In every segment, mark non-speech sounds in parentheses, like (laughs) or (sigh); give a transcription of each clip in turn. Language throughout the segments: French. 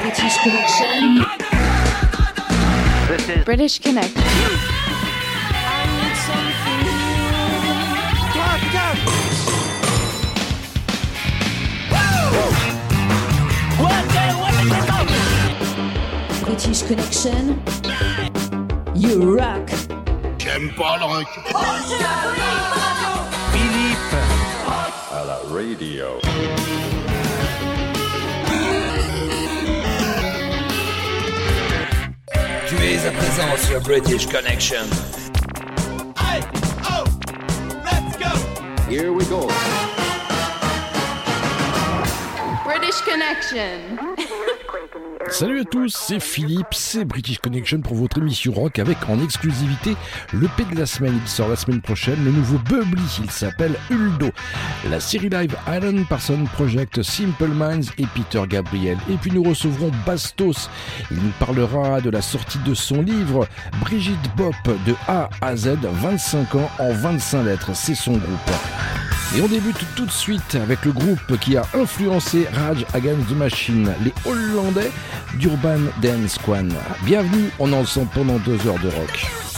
British Connection. This is British British Connection. You rock. J'aime pas le rock. Philippe. À la radio. Dès à présent sur British Connection. I, oh, let's go. Here we go. British Connection. Salut à tous, c'est Philippe, c'est British Connection pour votre émission rock avec en exclusivité le P de la semaine. Il sort la semaine prochaine, le nouveau Bubbly, il s'appelle Uldo. La série live Alan Parsons Project, Simple Minds et Peter Gabriel. Et puis nous recevrons Bastos, il nous parlera de la sortie de son livre Brigitte Bop de A à Z, 25 ans en 25 lettres, c'est son groupe. Et on débute tout de suite avec le groupe qui a influencé Rage Against the Machine, les Hollandais d'Urban Dance Quan. Bienvenue, on en sent pendant deux heures de rock.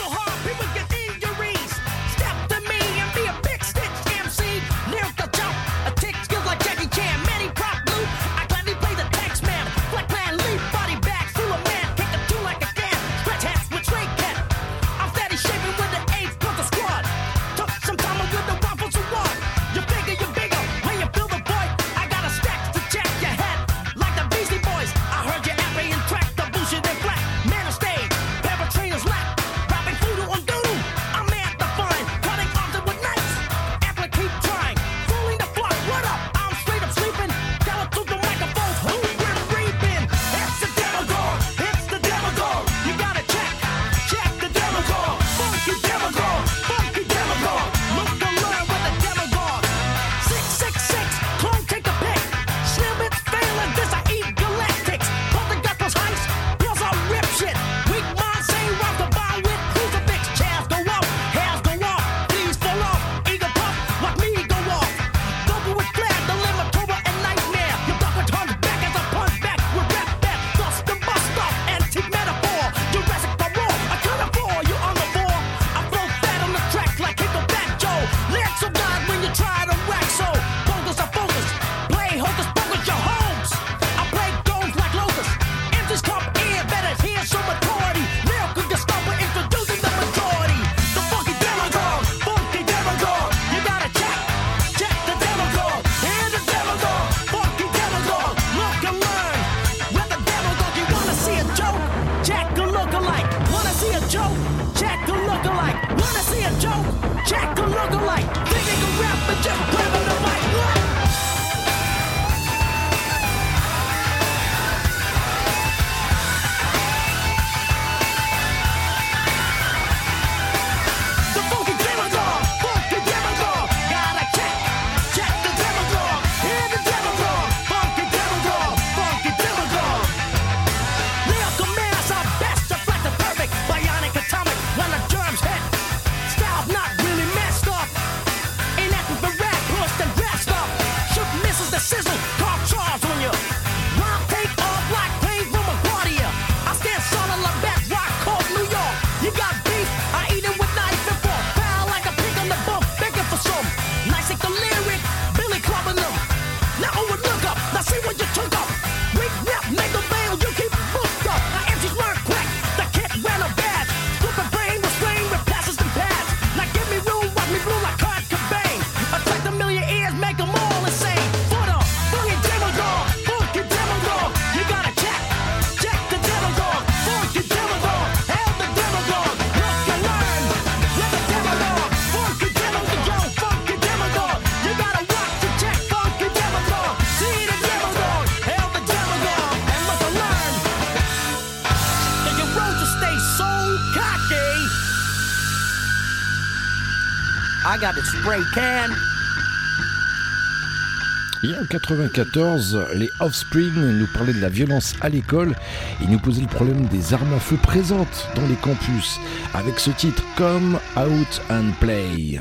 1994, les Offspring nous parlaient de la violence à l'école et nous posaient le problème des armes à feu présentes dans les campus avec ce titre Come Out and Play.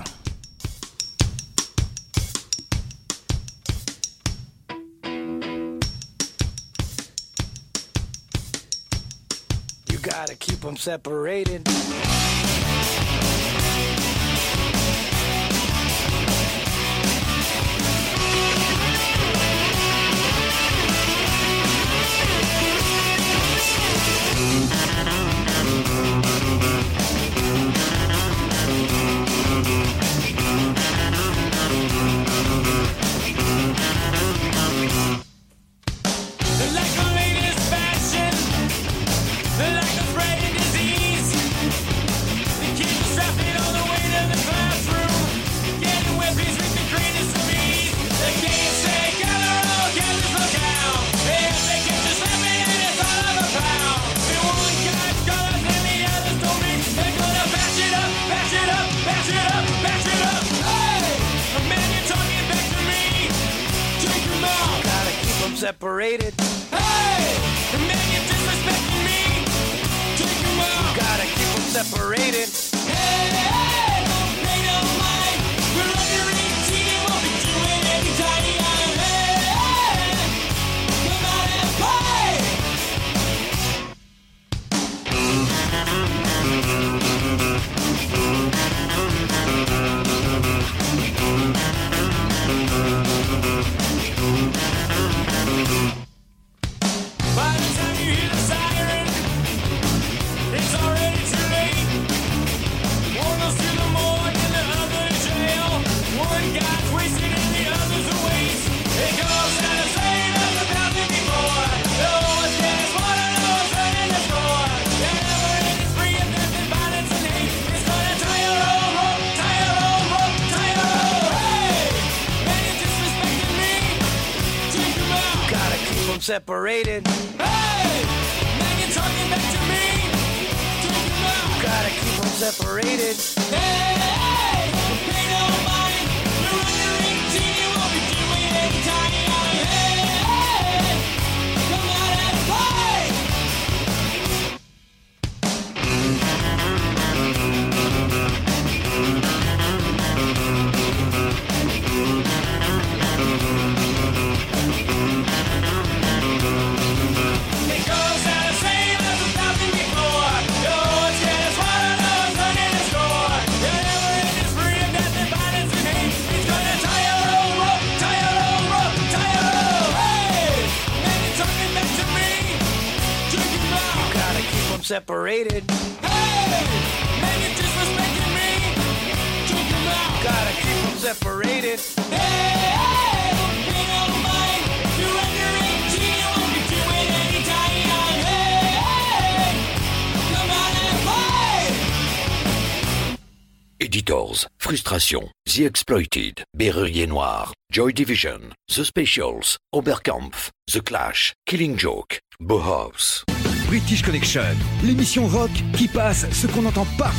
Exploited, Berrurier Noir, Joy Division, The Specials, Oberkampf, The Clash, Killing Joke, Bauhaus. British Connection, l'émission rock qui passe ce qu'on n'entend pas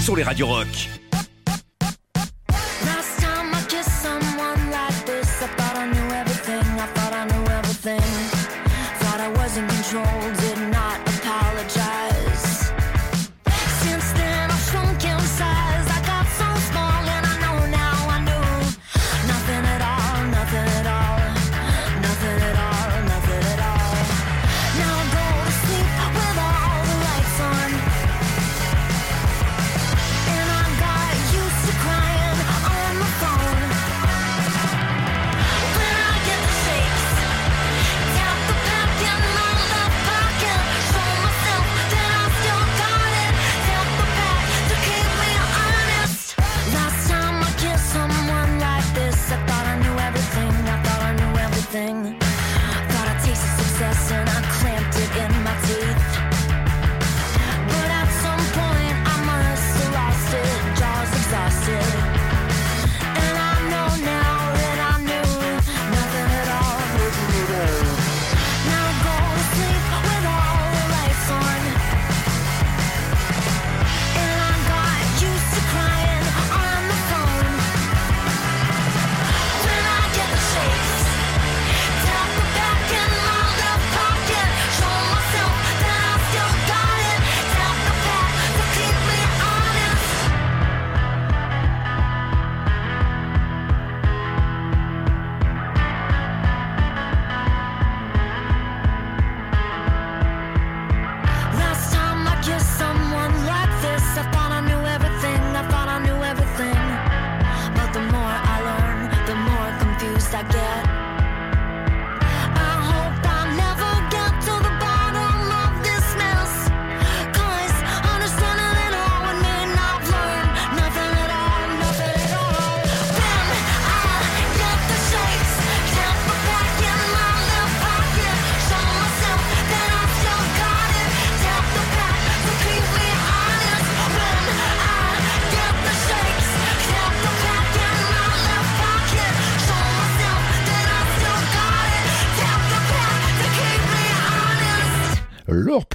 sur les radios rock.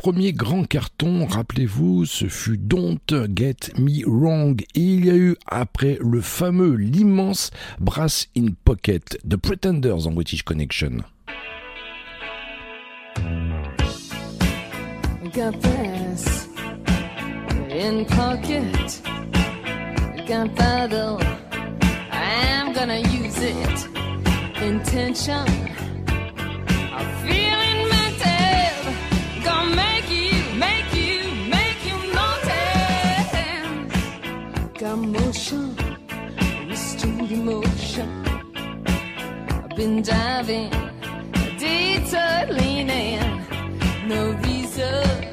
premier grand carton, rappelez-vous, ce fut Don't Get Me Wrong. Et il y a eu, après le fameux, l'immense Brass in Pocket, The Pretenders en British Connection. motion, wrist to emotion. I've been diving, detailing, no reason.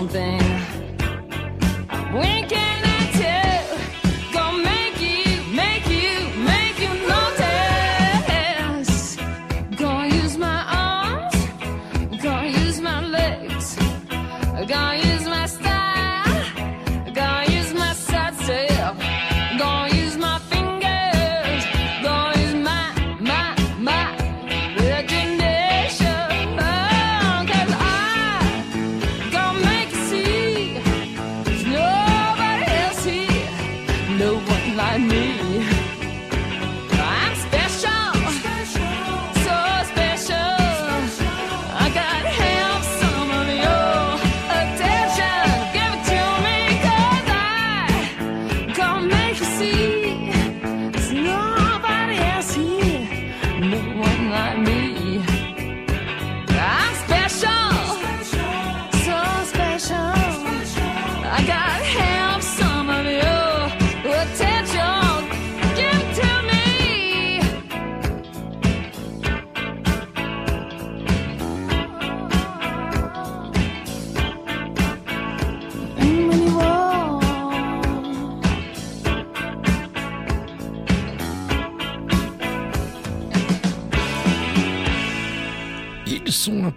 something.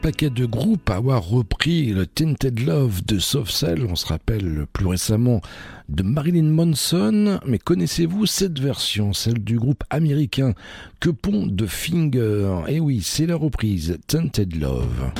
paquet de groupes à avoir repris le Tinted Love de Soft Cell. On se rappelle plus récemment de Marilyn Manson, mais connaissez-vous cette version, celle du groupe américain Que pont de Finger? Eh oui, c'est la reprise Tinted Love.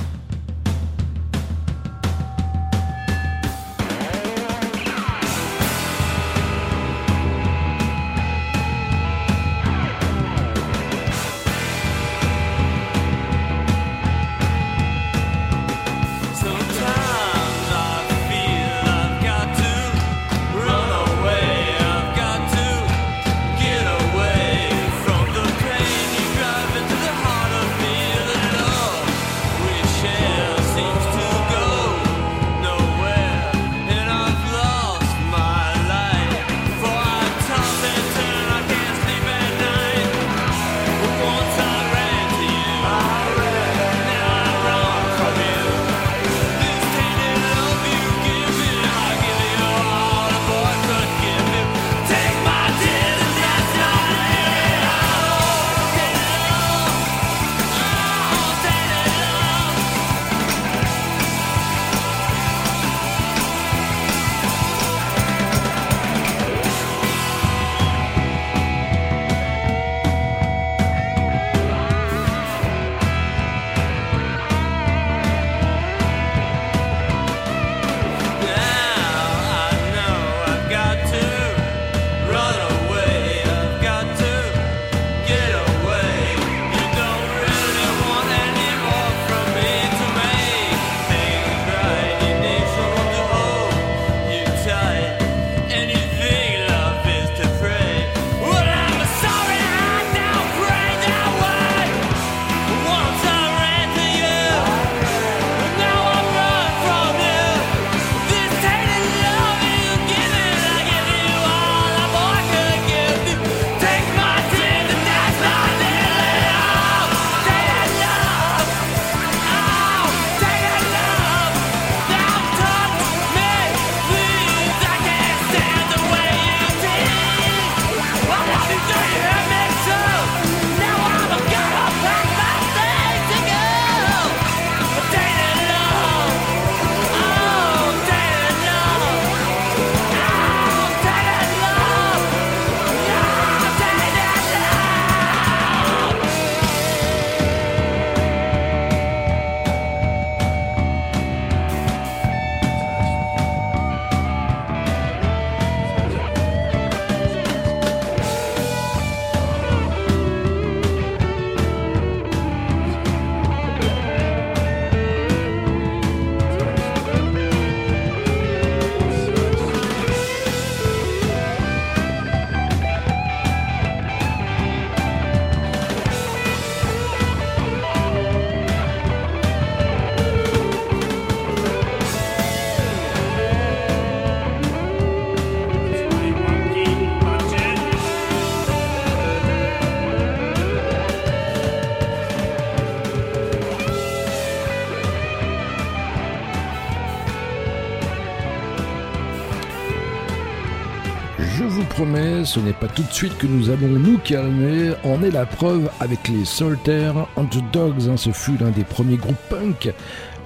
Ce n'est pas tout de suite que nous allons nous calmer. En est la preuve avec les Soltaires Underdogs. hein, ce fut l'un des premiers groupes punk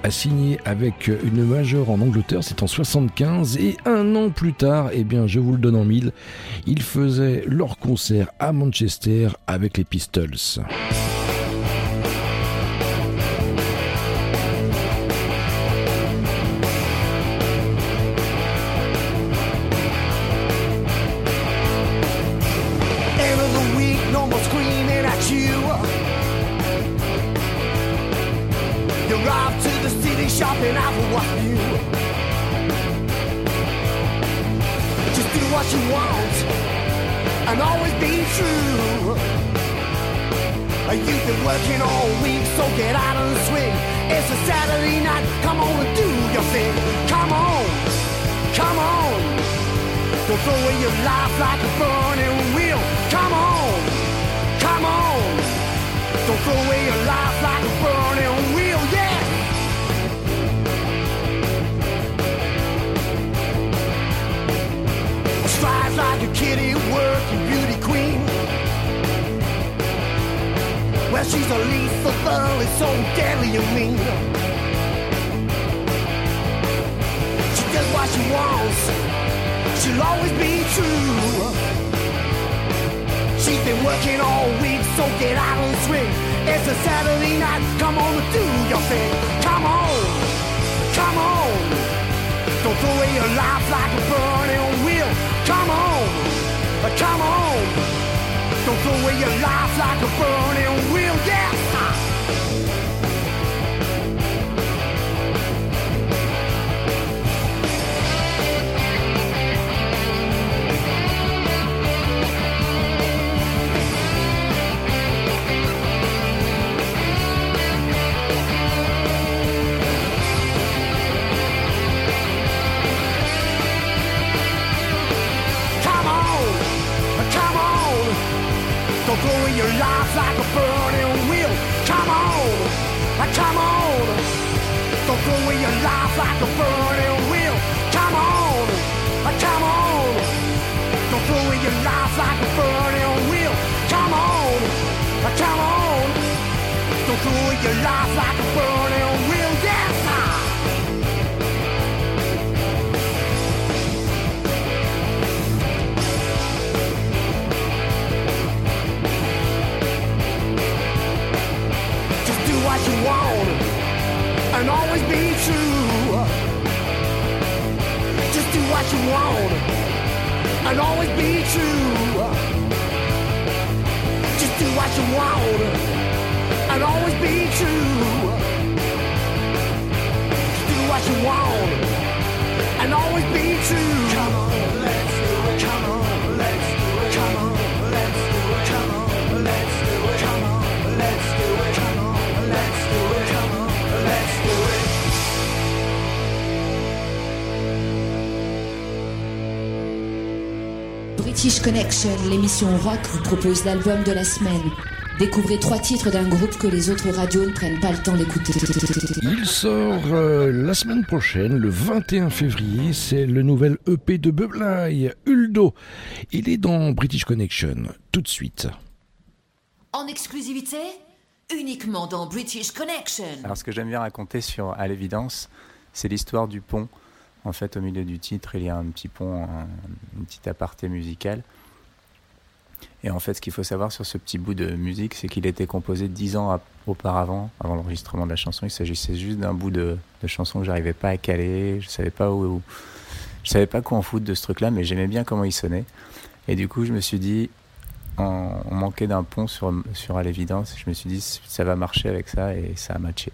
à signer avec une majeure en Angleterre, c'est en 75 et un an plus tard, eh bien je vous le donne en mille, ils faisaient leur concert à Manchester avec les Pistols. You've been working all week, so get out of the swing. It's a Saturday night, come on and do your thing. Come on, come on. Don't throw away your life like a burning wheel. Come on, come on. Don't throw away your life like a burning wheel. Yeah. Strive like a kitty, working Well, she's a lethal girl, it's so deadly and mean. She does what she wants she'll always be true. She's been working all week, so get out the swing. It's a Saturday night, come on and do your thing. Come on, come on. Don't throw away your life like a burning wheel. Come on, come on. Don't throw away your life like a burning wheel. Yeah. Away your life like a burning wheel. Come on, come on. Don't throw away your life like a burning wheel. Come on, come on. Don't throw away your life like a burning wheel. Come on, come on. Throw away your life like a burning you want and always be true. Just do what you want and always be true. Just do what you want and always be true. British Connection, l'émission rock, vous propose l'album de la semaine. Découvrez trois titres d'un groupe que les autres radios ne prennent pas le temps d'écouter. Il sort euh, la semaine prochaine, le 21 février, c'est le nouvel EP de Bublai, Uldo. Il est dans British Connection, tout de suite. En exclusivité, uniquement dans British Connection. Alors ce que j'aime bien raconter sur À l'évidence, c'est l'histoire du pont. En fait, au milieu du titre, il y a un petit pont, un, une petite aparté musicale. Et en fait, ce qu'il faut savoir sur ce petit bout de musique, c'est qu'il était composé dix ans auparavant, avant l'enregistrement de la chanson. Il s'agissait juste d'un bout de, chanson que j'arrivais pas à caler. Je savais pas où, je savais pas quoi en foutre de ce truc-là, mais j'aimais bien comment il sonnait. Et du coup, je me suis dit, on manquait d'un pont sur, sur à l'évidence. Je me suis dit, ça va marcher avec ça, et ça a matché.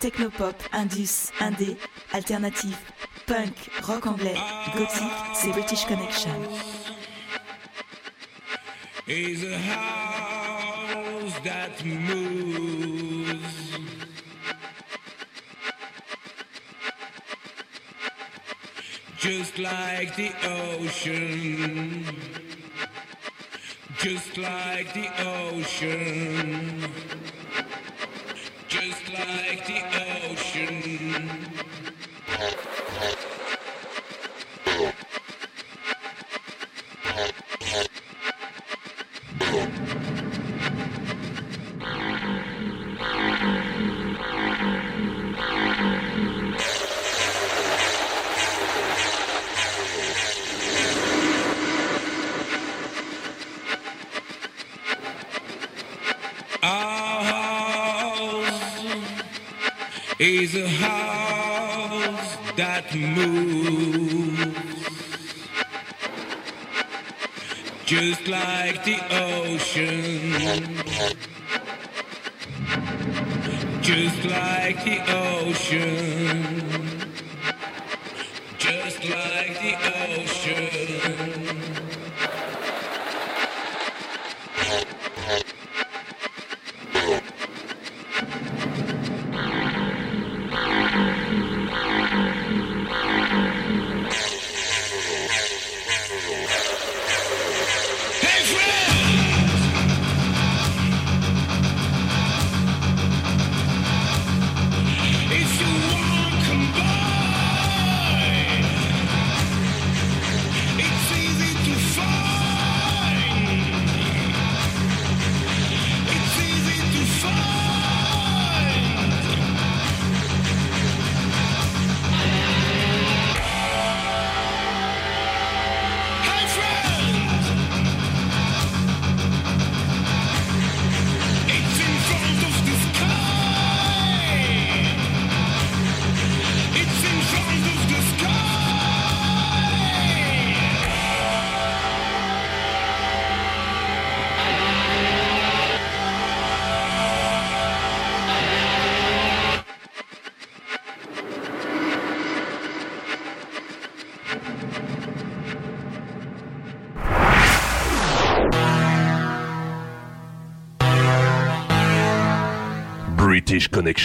technopop, indus, indé, alternatif, punk, rock anglais, gothique, c'est British Connection. Is a house that moves. Just like the ocean. Just like the ocean. like the ocean. is a house that moves. Just like the ocean. Just like the ocean.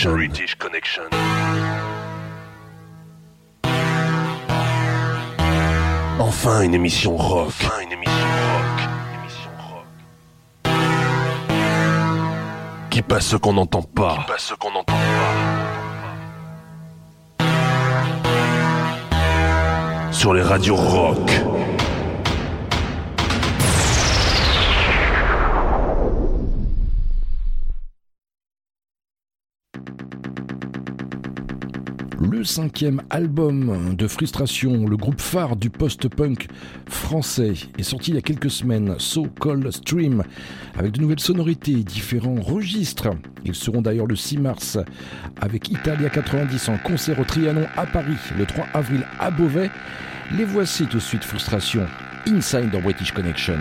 Connection. British Connection. Enfin une émission rock. Enfin une émission rock. Émission rock. Qui passe ce qu'on n'entend pas. Qui passe ce qu'on n'entend pas. Sur les radios rock. Le cinquième album de Frustration, le groupe phare du post-punk français, est sorti il y a quelques semaines, So Cold Stream, avec de nouvelles sonorités, différents registres. Ils seront d'ailleurs le 6 mars avec Italia 90 en concert au Trianon à Paris, le 3 avril à Beauvais. Les voici tout de suite Frustration, Inside dans British Connection.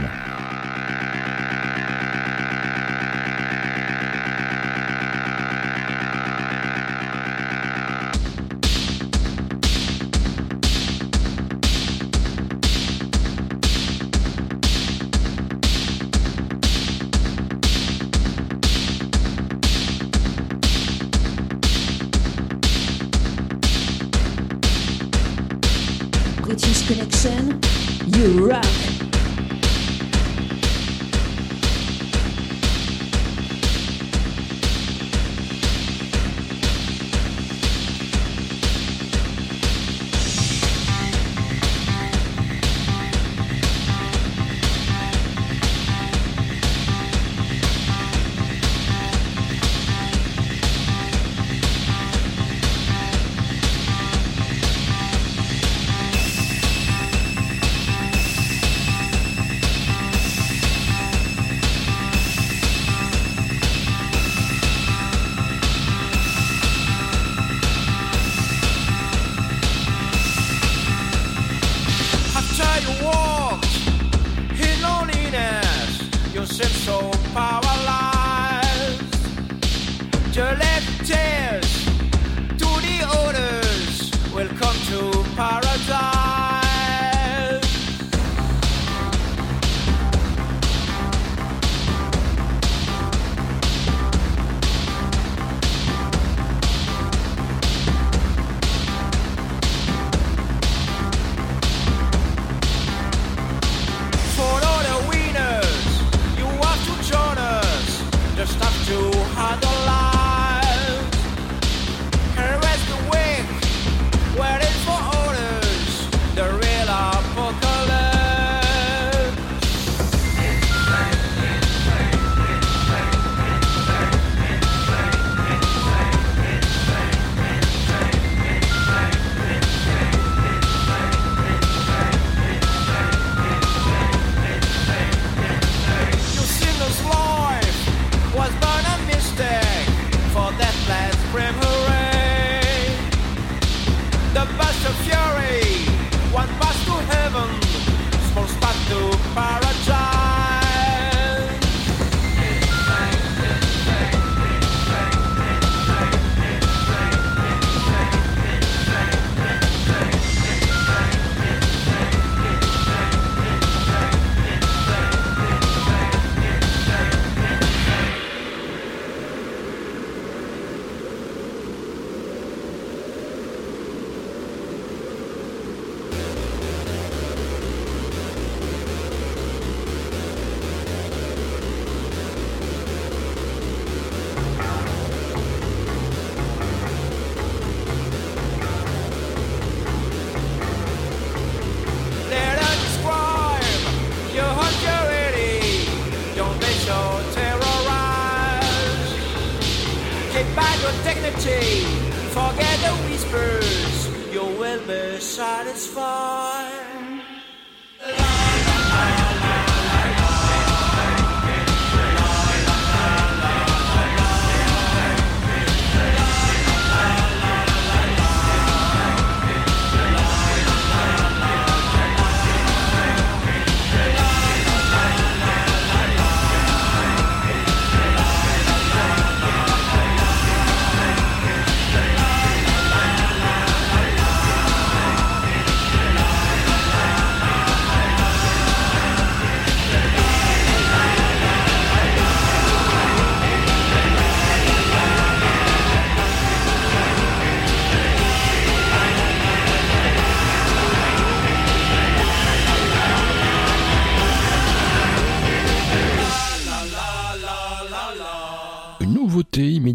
Forget the whispers. You will be satisfied.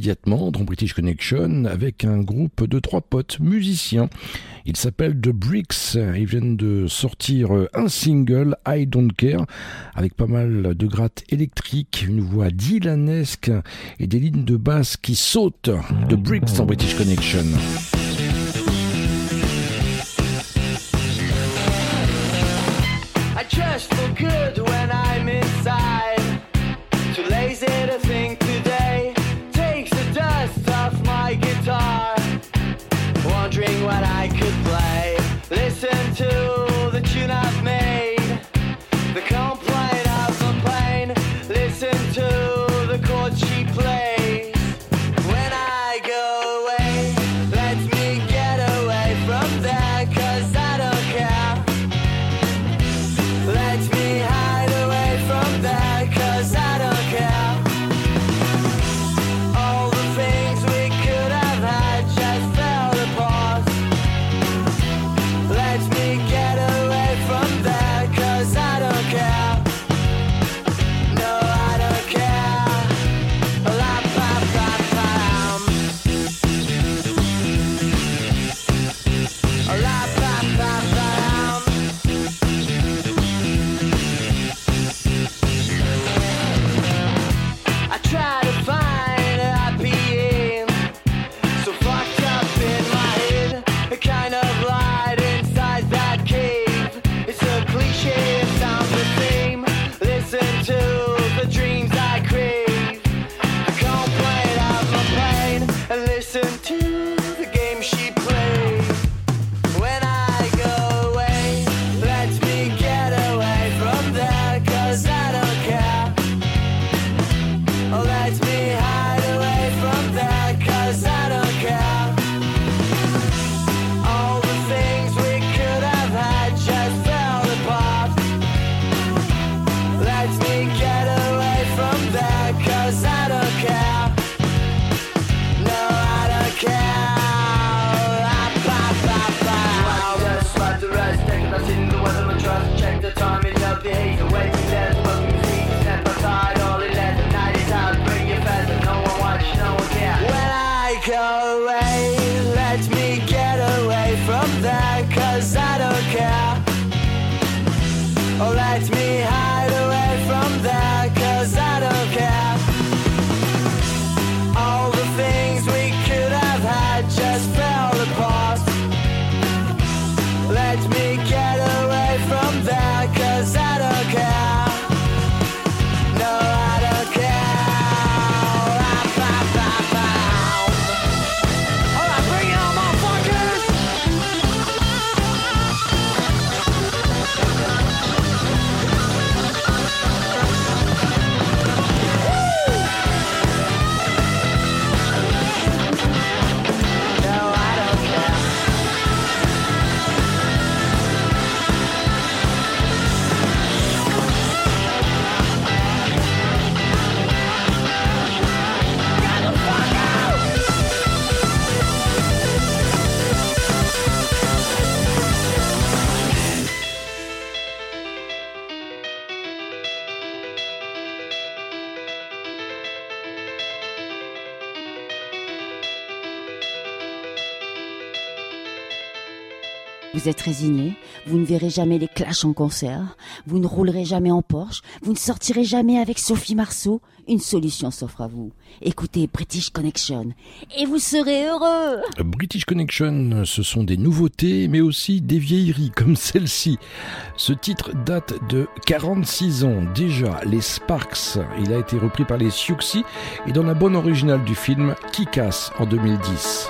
immédiatement dans British Connection avec un groupe de trois potes musiciens. Ils s'appellent The Bricks. Ils viennent de sortir euh, un single, I Don't Care, avec pas mal de grattes électriques, une voix dylanesque et des lignes de basse qui sautent. The Bricks dans British Connection. I just feel good when Oh, let me have êtes résigné, vous ne verrez jamais les clashs en concert, vous ne roulerez jamais en Porsche, vous ne sortirez jamais avec Sophie Marceau, une solution s'offre à vous. Écoutez British Connection et vous serez heureux. British Connection, ce sont des nouveautés mais aussi des vieilleries comme celle-ci. Ce titre date de 46 ans déjà, les Sparks. Il a été repris par les Siouxsie et dans la bonne originale du film Qui casse en 2010.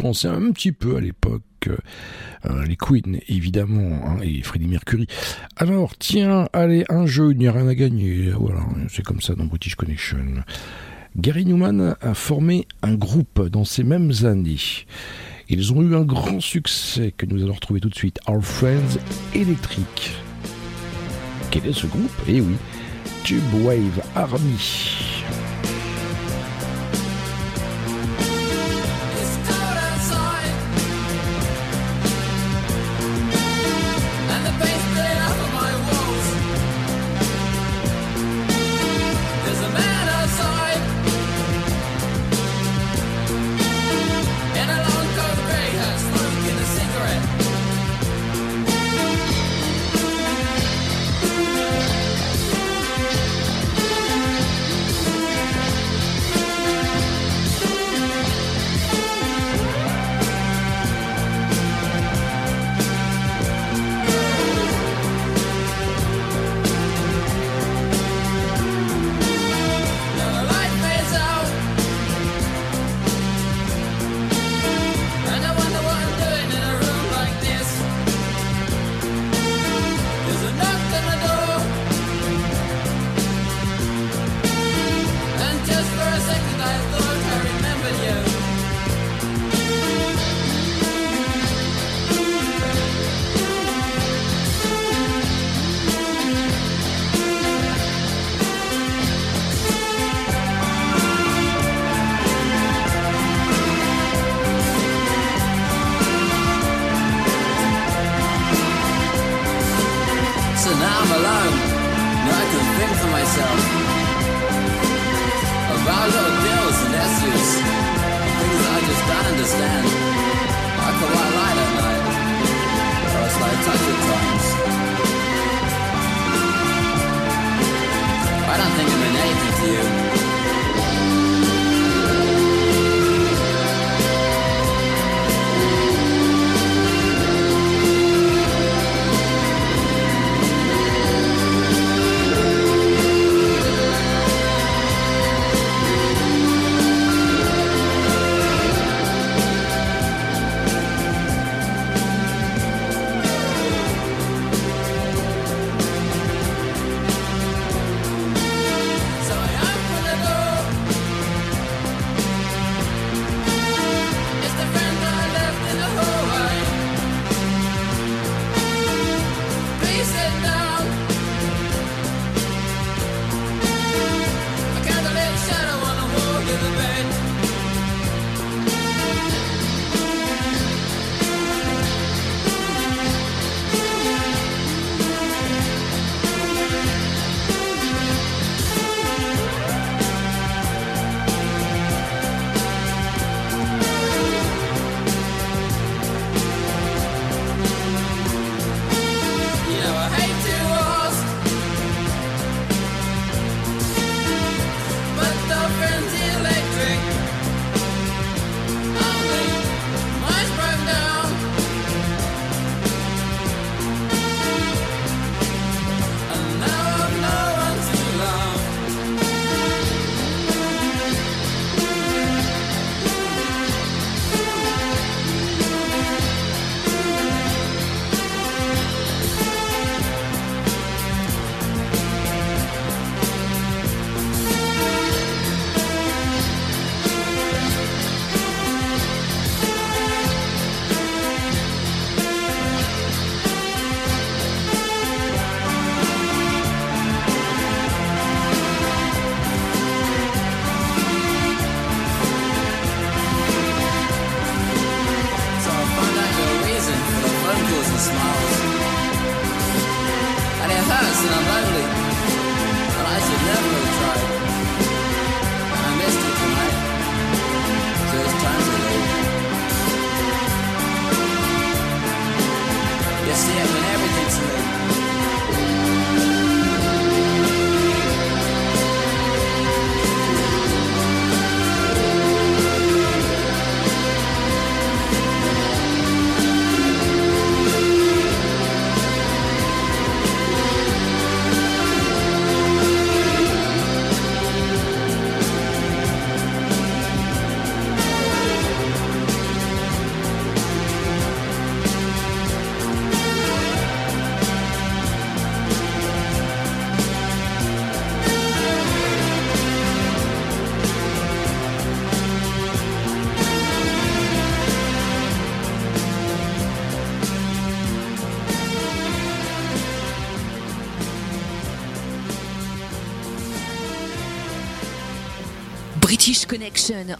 concurrençait un petit peu à l'époque euh, euh, les Queen, évidemment, hein, et Freddie Mercury. Alors, tiens, allez, un jeu, il n'y a rien à gagner. Voilà, c'est comme ça dans British Connection. Gary Newman a formé un groupe dans ces mêmes années. Ils ont eu un grand succès que nous allons retrouver tout de suite, Our Friends Electric. Quel est ce groupe? Eh oui, Tube Wave Army.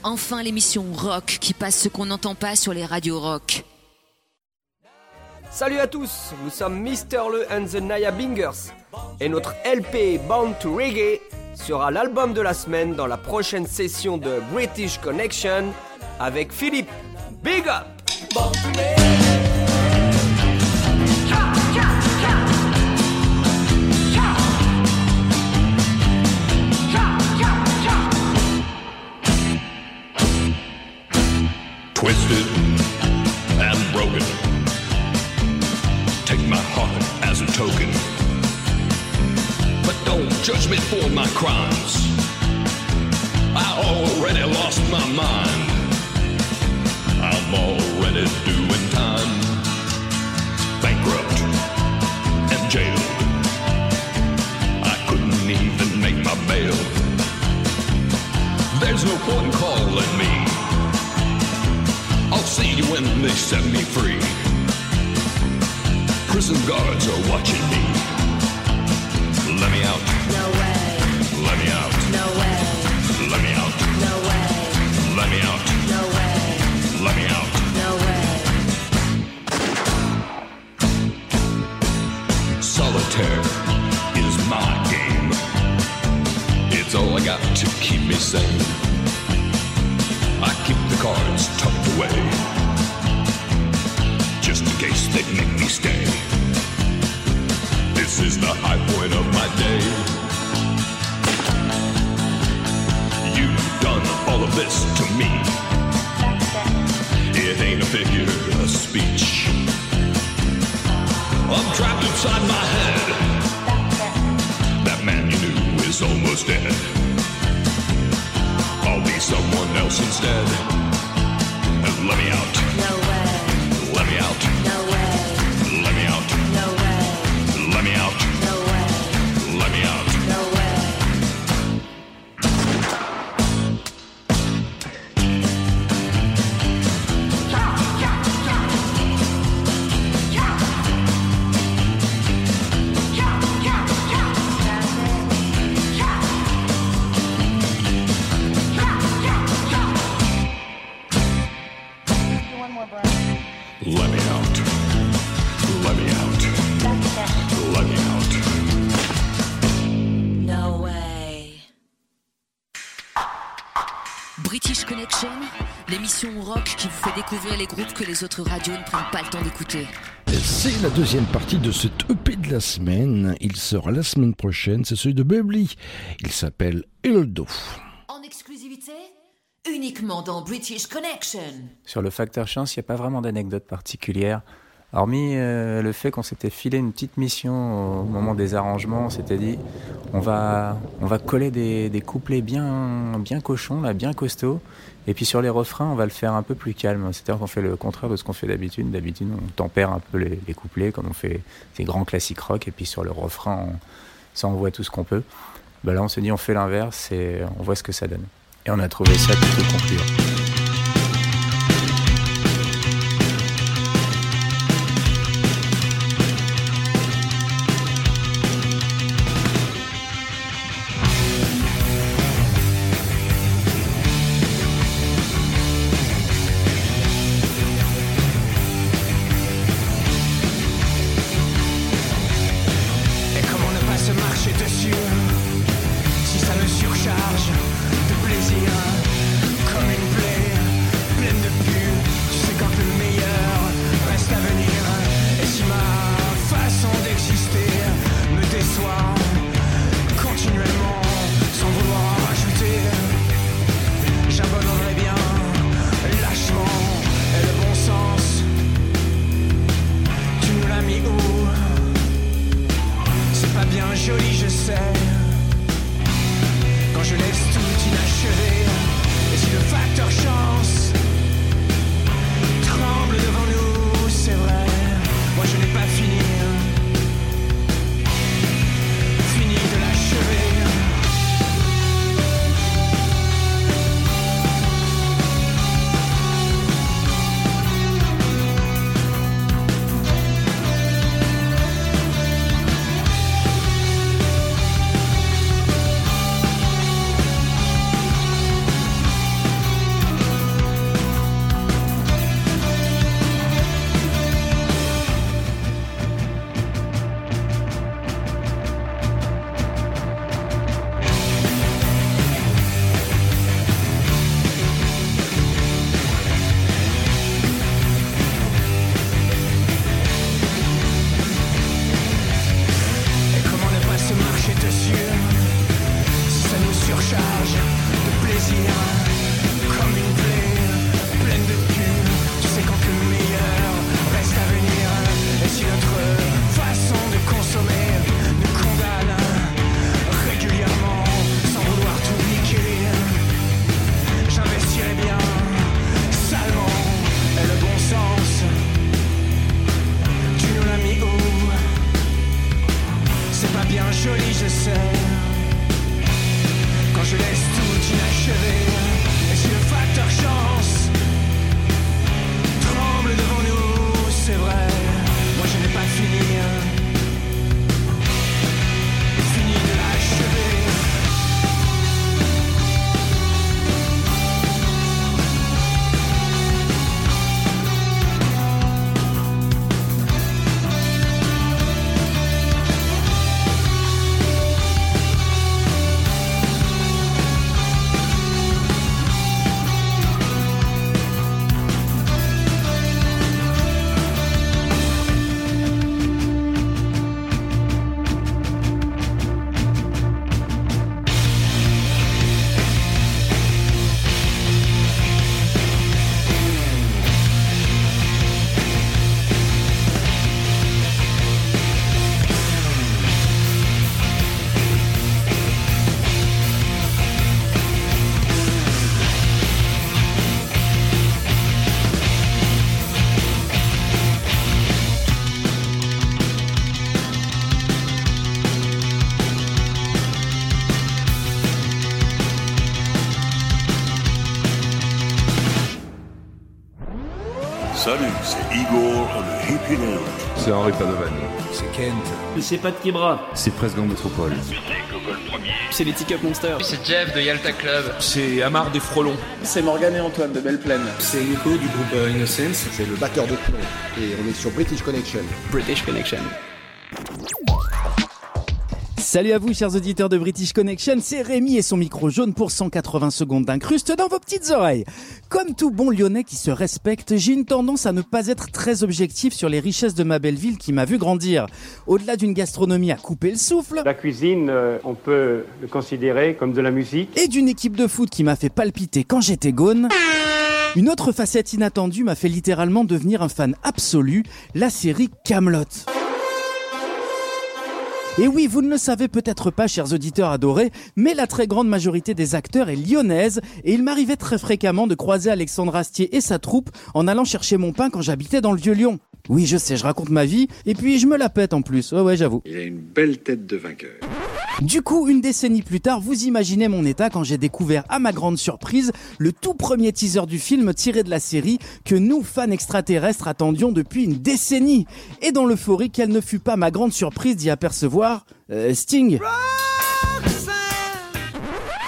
Enfin l'émission rock qui passe ce qu'on n'entend pas sur les radios rock. Salut à tous, nous sommes Mr. Le and the Naya Bingers et notre LP Bound to Reggae sera l'album de la semaine dans la prochaine session de British Connection avec Philippe. Big up! Découvrir les groupes que les autres radios ne prennent pas le temps d'écouter. C'est la deuxième partie de cet EP de la semaine. Il sort la semaine prochaine. C'est celui de Bubbly. Il s'appelle Eldo. En exclusivité, uniquement dans British Connection. Sur le facteur chance, il n'y a pas vraiment d'anecdote particulière. Hormis euh, le fait qu'on s'était filé une petite mission au moment des arrangements, on s'était dit on va, on va coller des, des couplets bien, bien cochons, là, bien costauds, et puis sur les refrains, on va le faire un peu plus calme. C'est-à-dire qu'on fait le contraire de ce qu'on fait d'habitude. D'habitude, on tempère un peu les, couplets, comme on fait des grands classiques rock, et puis sur le refrain, on, ça envoie tout ce qu'on peut. Bah là, on s'est dit on fait l'inverse et on voit ce que ça donne. Et on a trouvé ça plutôt concluant. C'est Pat Kibra. C'est Presque Métropole. C'est les Ticket Monsters. C'est Jeff de Yalta Club. C'est Amar des Frelons. C'est Morgan et Antoine de Belle Plaine. C'est Nico du groupe euh, Innocence. C'est le batteur de plomb. Et on est sur British Connection. British Connection. Salut à vous, chers auditeurs de British Connection, c'est Rémi et son micro jaune pour 180 secondes d'incruste dans vos petites oreilles. Comme tout bon lyonnais qui se respecte, j'ai une tendance à ne pas être très objectif sur les richesses de ma belle ville qui m'a vu grandir. Au-delà d'une gastronomie à couper le souffle, La cuisine, euh, on peut le considérer comme de la musique. et d'une équipe de foot qui m'a fait palpiter quand j'étais gone, une autre facette inattendue m'a fait littéralement devenir un fan absolu, la série Camelot. Et oui, vous ne le savez peut-être pas, chers auditeurs adorés, mais la très grande majorité des acteurs est lyonnaise, et il m'arrivait très fréquemment de croiser Alexandre Astier et sa troupe en allant chercher mon pain quand j'habitais dans le Vieux-Lyon. Oui, je sais, je raconte ma vie, et puis je me la pète en plus, ouais ouais j'avoue. Il a une belle tête de vainqueur. Du coup, une décennie plus tard, vous imaginez mon état quand j'ai découvert, à ma grande surprise, le tout premier teaser du film tiré de la série que nous, fans extraterrestres, attendions depuis une décennie. Et dans l'euphorie, quelle ne fut pas ma grande surprise d'y apercevoir euh, Sting.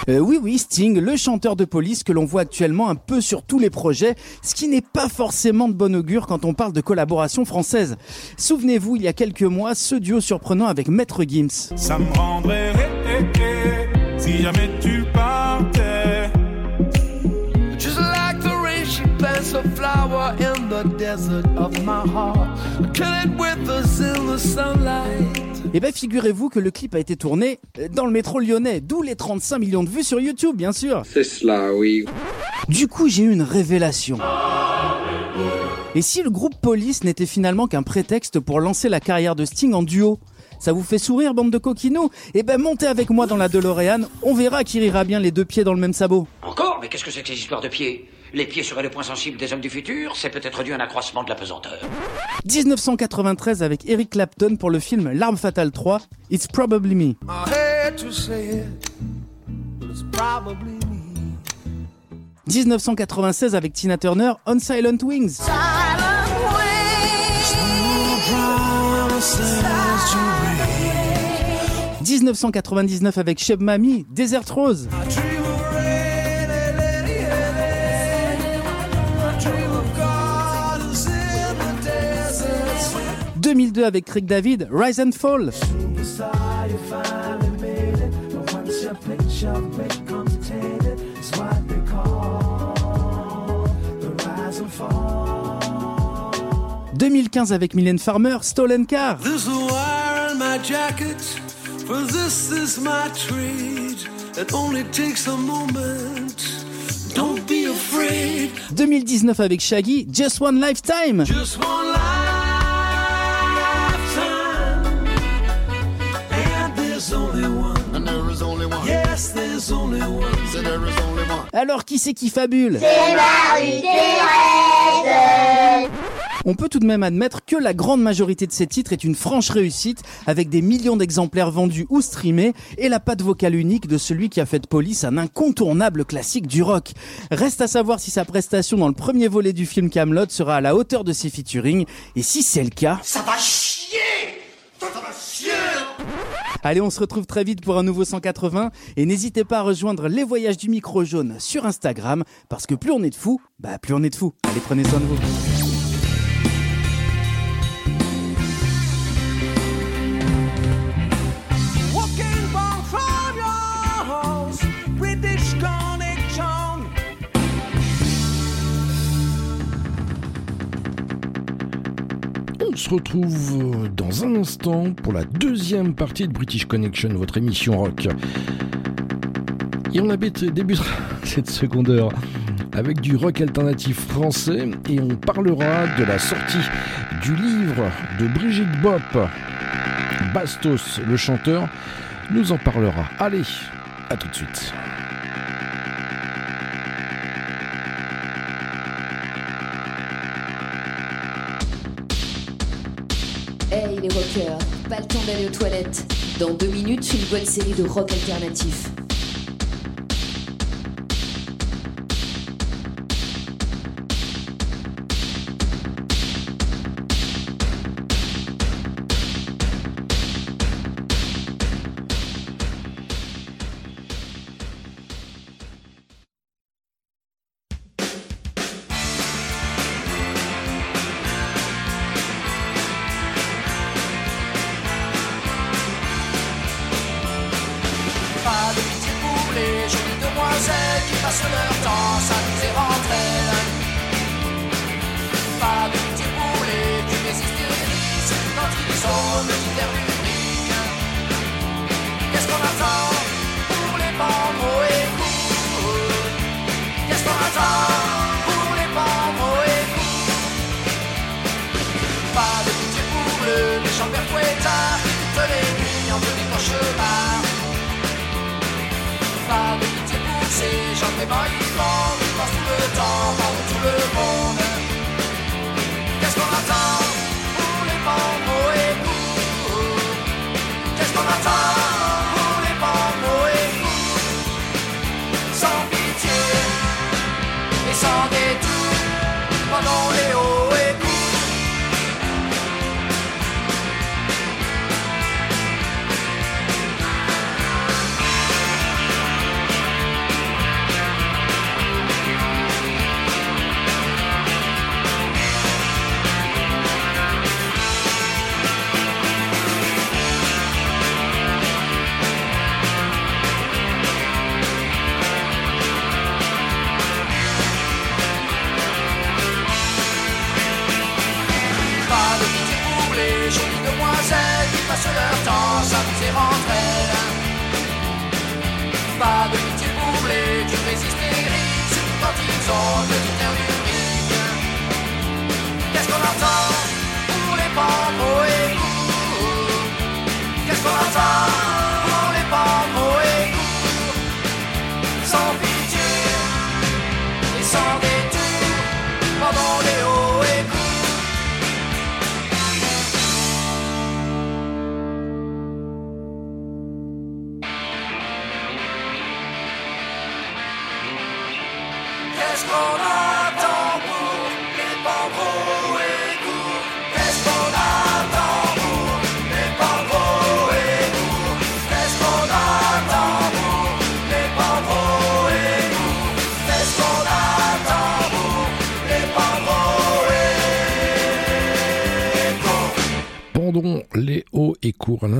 Euh, oui, oui, Sting, le chanteur de police que l'on voit actuellement un peu sur tous les projets, ce qui n'est pas forcément de bon augure quand on parle de collaboration française. Souvenez-vous, il y a quelques mois, ce duo surprenant avec Maître Gims. Ça me rendrait ré- ré- ré- si jamais tu partais. Just like the rain, she plants a flower in the desert of my heart. Kill it with us in the sunlight. Eh ben, figurez-vous que le clip a été tourné euh, dans le métro lyonnais, d'où les 35 millions de vues sur YouTube, bien sûr. C'est cela, oui. Du coup, j'ai eu une révélation. Et si le groupe Police n'était finalement qu'un prétexte pour lancer la carrière de Sting en duo ça vous fait sourire, bande de coquinots Eh ben, montez avec moi dans la DeLorean, on verra qui rira bien les deux pieds dans le même sabot. Encore? Mais qu'est-ce que c'est que ces histoires de pieds? Les pieds seraient le point sensible des hommes du futur C'est peut-être dû à un accroissement de la pesanteur. 1993 avec Eric Clapton pour le film L'arme fatale 3, It's Probably Me. I hate to say it, but it's probably me. 1996 avec Tina Turner, On Silent Wings. 1999 avec Cheb Mami, Desert Rose. 2002 avec Craig David, Rise and Fall. Superstar, you finally made it. But once your picture becomes tainted, it's what they call the rise and fall. 2015 avec Mylène Farmer, Stolen Car. There's a wire in my jacket, for this is my trade. It only takes a moment. Don't be afraid. 2019 avec Shaggy, Just One Lifetime. Just one lifetime. Alors qui c'est qui fabule On peut tout de même admettre que la grande majorité de ces titres est une franche réussite, avec des millions d'exemplaires vendus ou streamés, et la patte vocale unique de celui qui a fait de Police un incontournable classique du rock. Reste à savoir si sa prestation dans le premier volet du film Camelot sera à la hauteur de ses featuring, et si c'est le cas... Ça va chier! Ça va chier Allez, on se retrouve très vite pour un nouveau 180, et n'hésitez pas à rejoindre les voyages du micro jaune sur Instagram, parce que plus on est de fous, bah plus on est de fous. Allez, prenez soin de vous. On se retrouve euh, dans un instant pour la deuxième partie de British Connection, votre émission rock. Et on débutera (laughs) cette seconde heure avec du rock alternatif français et on parlera de la sortie du livre de Brigitte Bop. Bastos, le chanteur, nous en parlera. Allez, à tout de suite. Hey les rockers, pas le temps d'aller aux toilettes. Dans deux minutes, une bonne série de rock alternatif.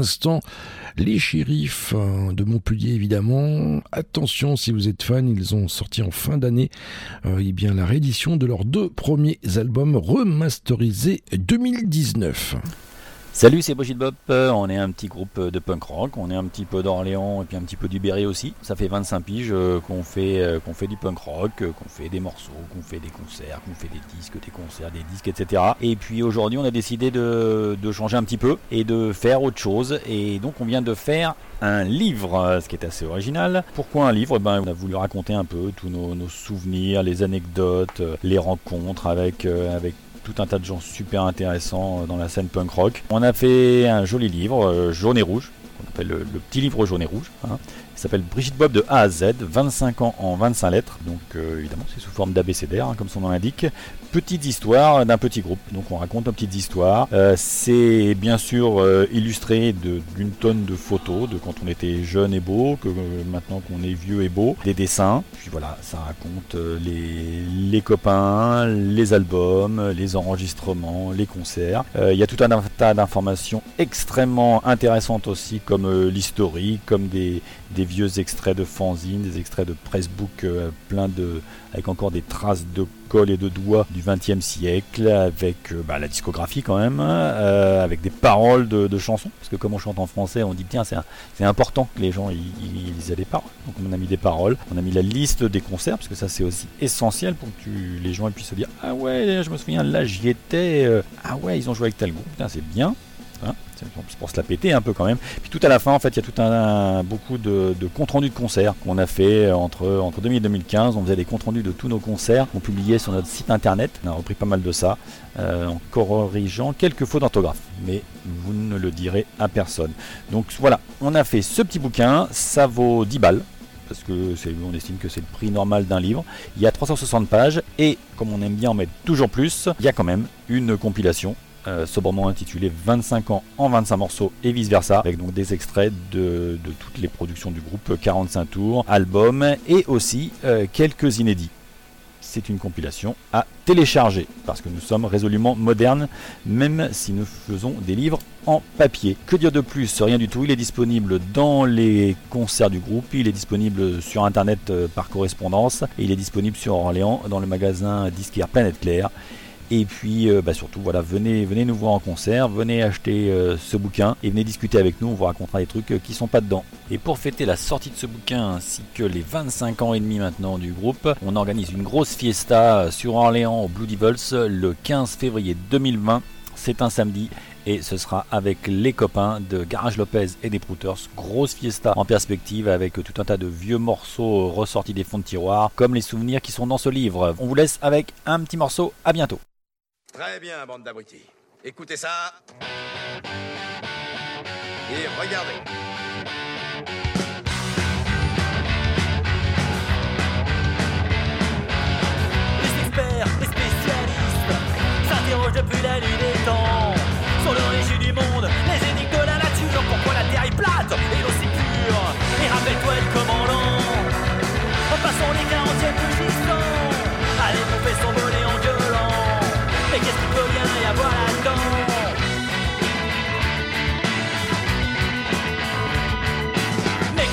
L'instant. Les shérifs euh, de Montpellier, évidemment. Attention, si vous êtes fan, ils ont sorti en fin d'année euh, eh bien, la réédition de leurs deux premiers albums remasterisés 2019. Salut, c'est Brigitte Bop. Euh, On est un petit groupe de punk rock. On est un petit peu d'Orléans et puis un petit peu du Berry aussi. Ça fait 25 piges euh, qu'on fait, euh, qu'on fait du punk rock, euh, qu'on fait des morceaux, qu'on fait des concerts, qu'on fait des disques, des concerts, des disques, etc. Et puis aujourd'hui, on a décidé de, de changer un petit peu et de faire autre chose. Et donc, on vient de faire un livre, euh, ce qui est assez original. Pourquoi un livre? Eh ben, On a voulu raconter un peu tous nos, nos souvenirs, les anecdotes, euh, les rencontres avec, euh, avec tout un tas de gens super intéressants euh, dans la scène punk rock. On a fait un joli livre, euh, jaune et rouge, qu'on appelle le, petit livre jaune et rouge. hein. Il s'appelle Brigitte Bob de A à Z, 25 ans en 25 lettres. Donc euh, évidemment, c'est sous forme d'abécédaire, hein, comme son nom l'indique. Petite histoire d'un petit groupe. Donc on raconte une petite histoire. Euh, c'est bien sûr euh, illustré d'une tonne de photos de quand on était jeune et beau, que euh, maintenant qu'on est vieux et beau, des dessins. Puis voilà, ça raconte euh, les, les copains, les albums, les enregistrements, les concerts. Il y a tout un tas d'informations extrêmement intéressantes aussi, comme l'historique, comme des, des vieux extraits de fanzines, des extraits de pressbook euh, plein de, avec encore des traces de et de doigts du XXe siècle, avec euh, bah, la discographie quand même, euh, avec des paroles de, chansons, parce que comme on chante en français, on dit tiens c'est important que les gens ils, ils, lisent des paroles. Donc on a mis des paroles, on a mis la liste des concerts, parce que ça c'est aussi essentiel pour que tu- les gens puissent se dire ah ouais je me souviens là j'y étais, euh, ah ouais ils ont joué avec tel groupe, c'est bien. Hein, c'est pour se la péter un peu quand même. Puis tout à la fin, en fait, il y a tout un, beaucoup de, de comptes rendus de concerts qu'on a fait entre, entre 2000 et 2015. On faisait des comptes rendus de tous nos concerts qu'on publiait sur notre site internet. On a repris pas mal de ça, euh, en corrigeant quelques fautes d'orthographe. Mais vous ne le direz à personne. Donc voilà, on a fait ce petit bouquin. Ça vaut 10 balles parce que on estime que c'est le prix normal d'un livre. Il y a 360 pages et comme on aime bien en mettre toujours plus, il y a quand même une compilation euh, sobrement intitulée 25 ans en 25 morceaux et vice versa, avec donc des extraits de, de toutes les productions du groupe 45 tours, albums et aussi euh, quelques inédits. C'est une compilation à télécharger parce que nous sommes résolument modernes, même si nous faisons des livres en papier. Que dire de plus? Rien du tout. Il est disponible dans les concerts du groupe, il est disponible sur internet euh, par correspondance et il est disponible sur Orléans dans le magasin Disquaire Planète Claire. Et puis euh, bah, surtout, voilà, venez, venez nous voir en concert, venez acheter euh, ce bouquin et venez discuter avec nous, on vous racontera des trucs euh, qui sont pas dedans. Et pour fêter la sortie de ce bouquin ainsi que les 25 ans et demi maintenant du groupe, on organise une grosse fiesta sur Orléans au Blue Devils le 15 février 2020. C'est un samedi et ce sera avec les copains de Garage Lopez et des Prouters. Grosse fiesta en perspective avec tout un tas de vieux morceaux ressortis des fonds de tiroir, comme les souvenirs qui sont dans ce livre. On vous laisse avec un petit morceau. À bientôt. Très bien, bande d'abrutis. Écoutez ça. Et regardez. Les experts, les spécialistes s'interrogent depuis la nuit des temps sur l'origine du monde, les énigmes de la nature, pourquoi la terre est plate et l'eau si pure. Et rappelle-toi le commandant, en passant les 40e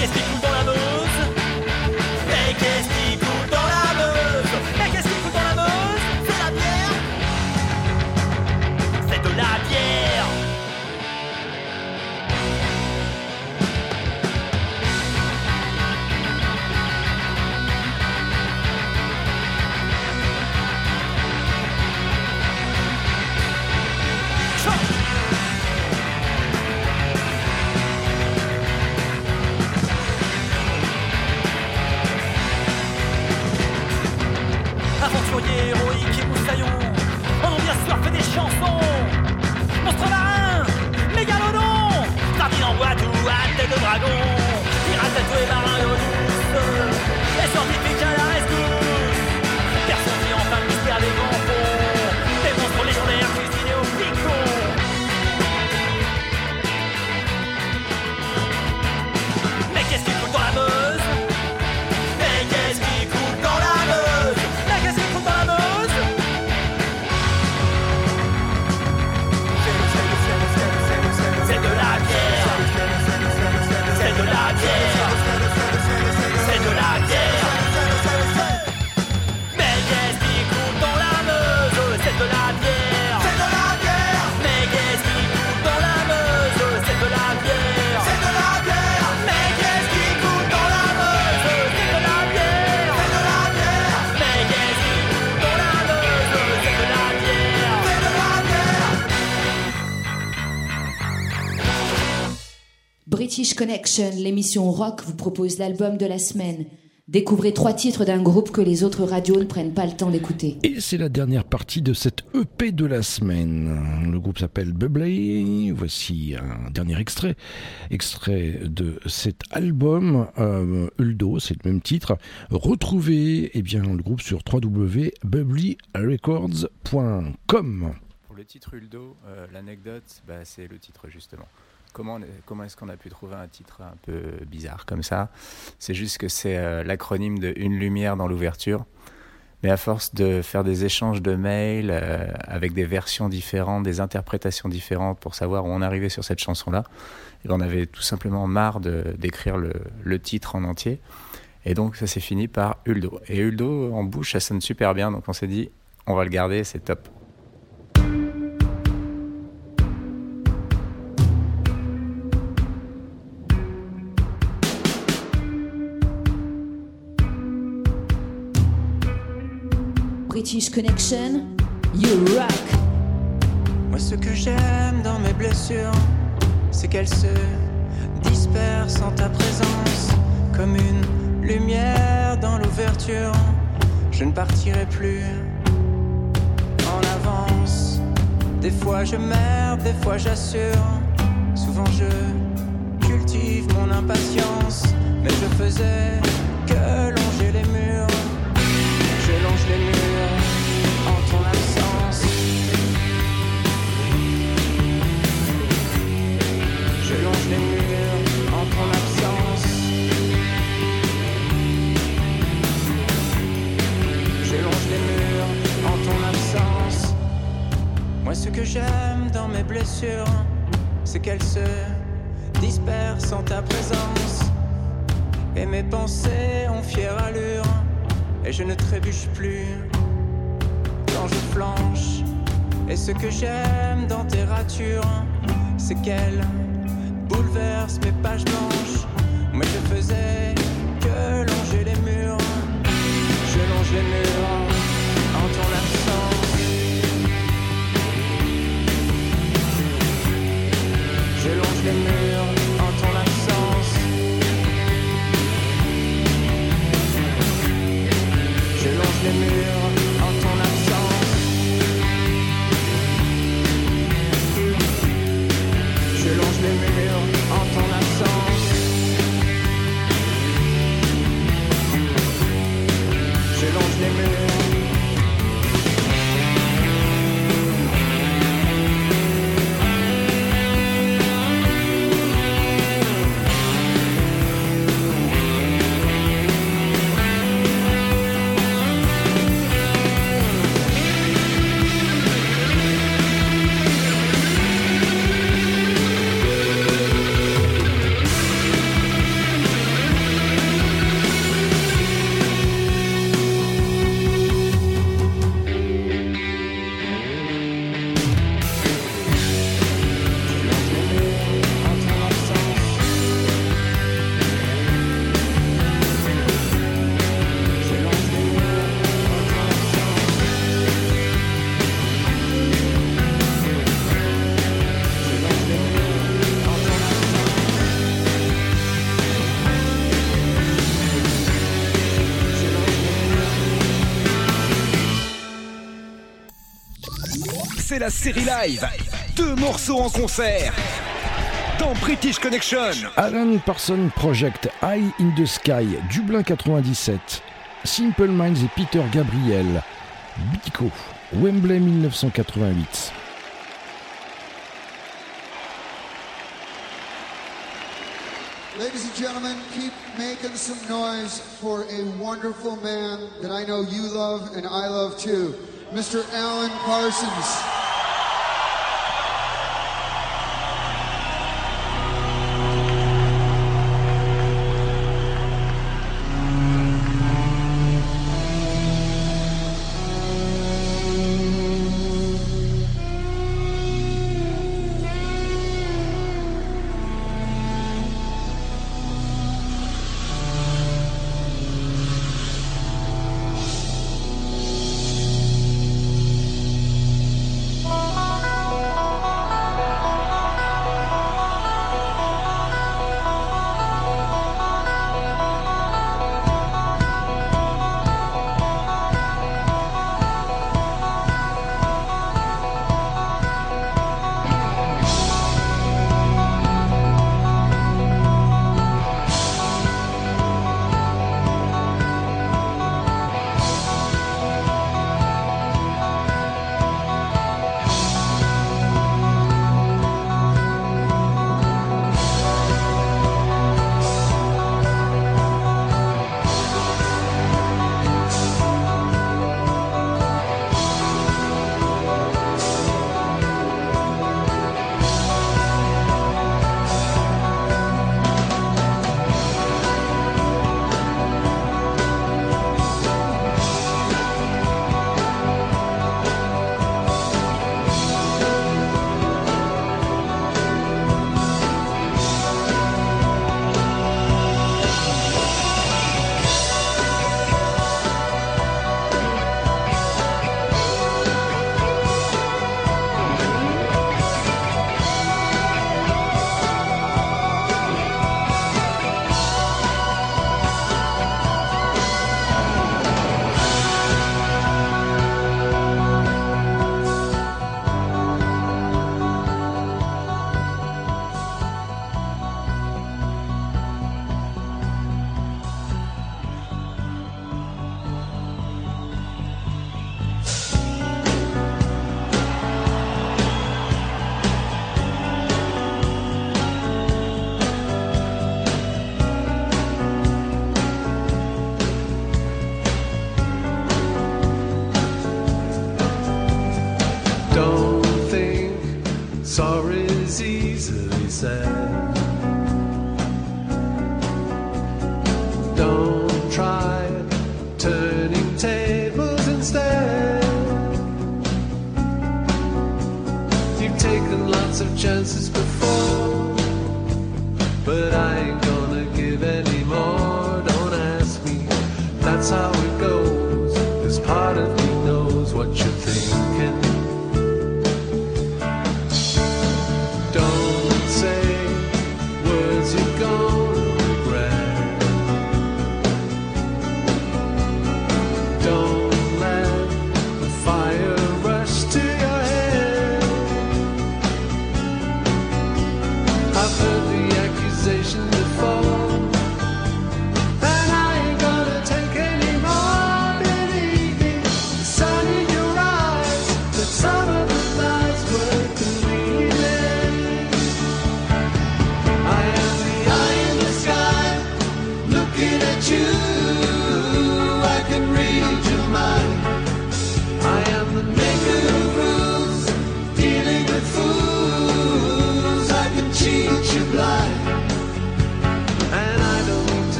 Mais Connection, l'émission rock, vous propose l'album de la semaine. Découvrez trois titres d'un groupe que les autres radios ne prennent pas le temps d'écouter. Et c'est la dernière partie de cette EP de la semaine. Le groupe s'appelle Bubbly. Voici un dernier extrait. Extrait de cet album, euh, Uldo, c'est le même titre. Retrouvez eh bien, le groupe sur www.bubblyrecords.com. Pour le titre Uldo, euh, l'anecdote, bah, c'est le titre justement. Comment, est-ce qu'on a pu trouver un titre un peu bizarre comme ça? C'est juste que c'est euh, l'acronyme de Une lumière dans l'ouverture. Mais à force de faire des échanges de mails euh, avec des versions différentes, des interprétations différentes pour savoir où on arrivait sur cette chanson-là, et on avait tout simplement marre d'écrire le, le titre en entier. Et donc ça s'est fini par Uldo. Et Uldo en bouche, ça sonne super bien, donc on s'est dit, on va le garder, c'est top. British Connection, you rock. Moi, ce que j'aime dans mes blessures, c'est qu'elles se dispersent en ta présence, comme une lumière dans l'ouverture. Je ne partirai plus en avance. Des fois je merde, des fois j'assure. Souvent je cultive mon impatience, mais je faisais que longer les murs. Je longe les murs Moi, ce que j'aime dans mes blessures, c'est qu'elles se dispersent en ta présence. Et mes pensées ont fière allure. Et je ne trébuche plus quand je flanche. Et ce que j'aime dans tes ratures, c'est qu'elles bouleversent mes pages blanches. Moi je faisais que longer les murs. Je longe les murs Je longe les murs en ton absence. Je longe les murs en ton absence. Je longe les murs en ton absence. La série live. Deux morceaux en concert. Dans British Connection. Alan Parsons Project High in the Sky, Dublin 97. Simple Minds et Peter Gabriel. Bico, Wembley 1988. Ladies and gentlemen, keep making some noise for a wonderful man that I know you love and I love too, Mr. Alan Parsons. Said.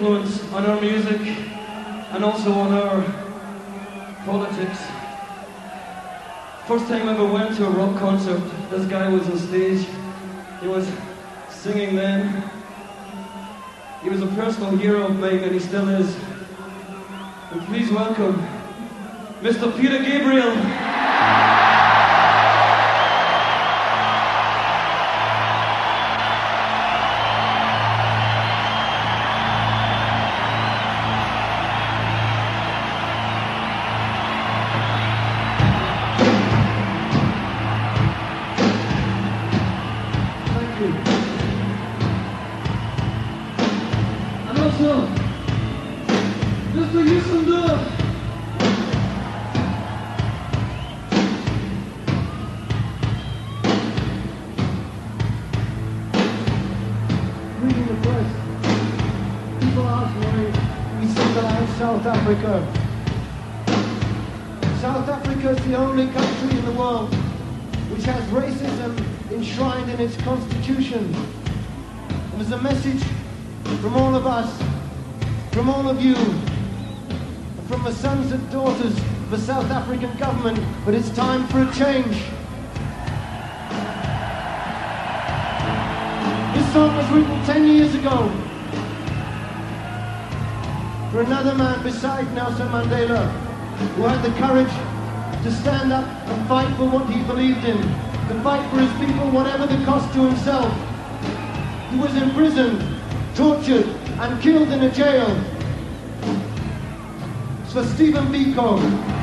influence on our music and also on our politics. First time I ever went to a rock concert, this guy was on stage. He was singing then. He was a personal hero of mine and he still is. And please welcome Mr. Peter Gabriel. Clifton to fight for his people whatever the cost to himself. He was imprisoned, tortured and killed in a jail. It's for Stephen Biko.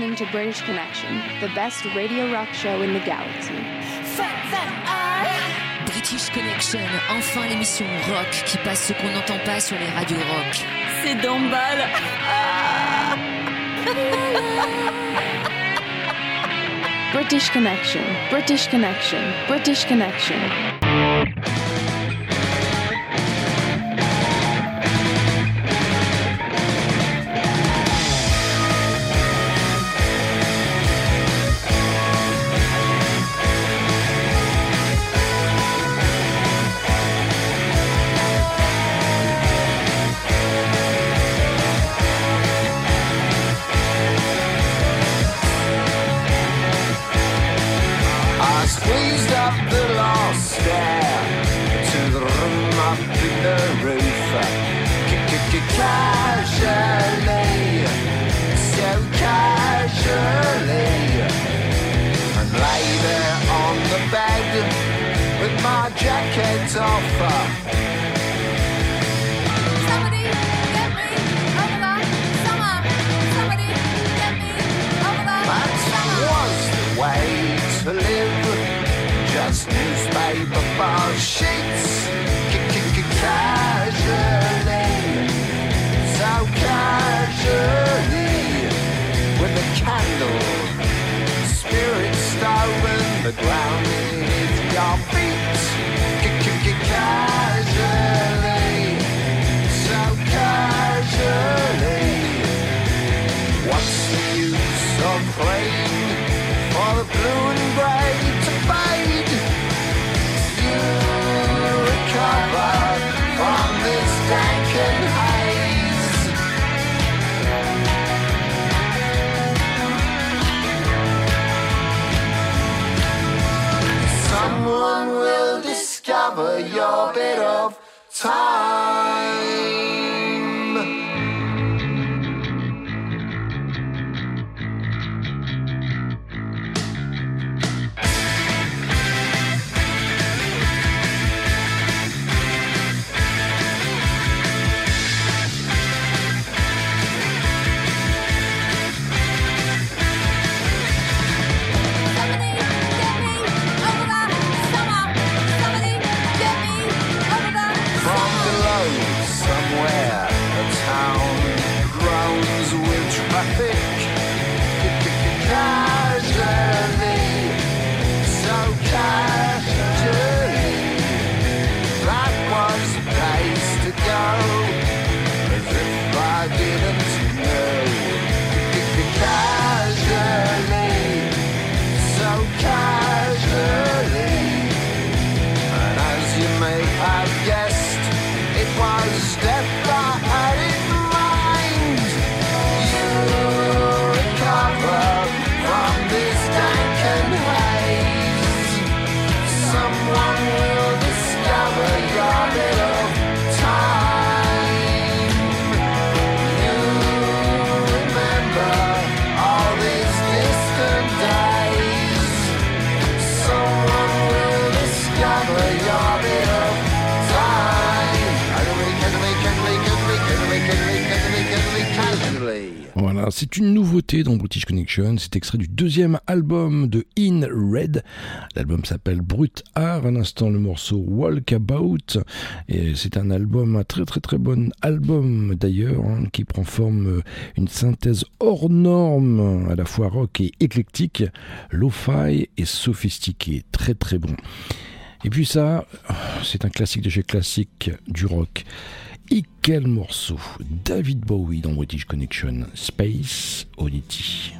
Listening to British Connection, the best radio rock show in the galaxy. British Connection, enfin l'émission rock qui passe ce qu'on n'entend pas sur les radios rock. C'est Dombal. British Connection, British Connection, British Connection. C'est extrait du deuxième album de In Red. L'album s'appelle Brut Art. Un instant, le morceau Walkabout. Et c'est un album, un très très très bon album d'ailleurs, hein, qui prend forme euh, une synthèse hors norme, à la fois rock et éclectique, lo-fi et sophistiqué. Très très bon. Et puis ça, c'est un classique de chez classique du rock. Et quel morceau David Bowie dans British Connection, Space Oddity.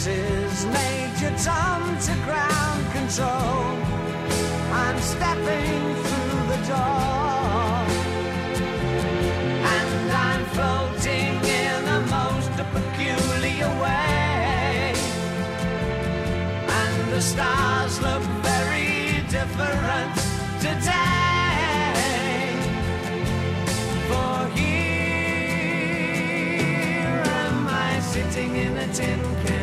This is Major Tom to ground control. I'm stepping through the door. And I'm floating in a most peculiar way. And the stars look very different today. For here am I sitting in a tin can.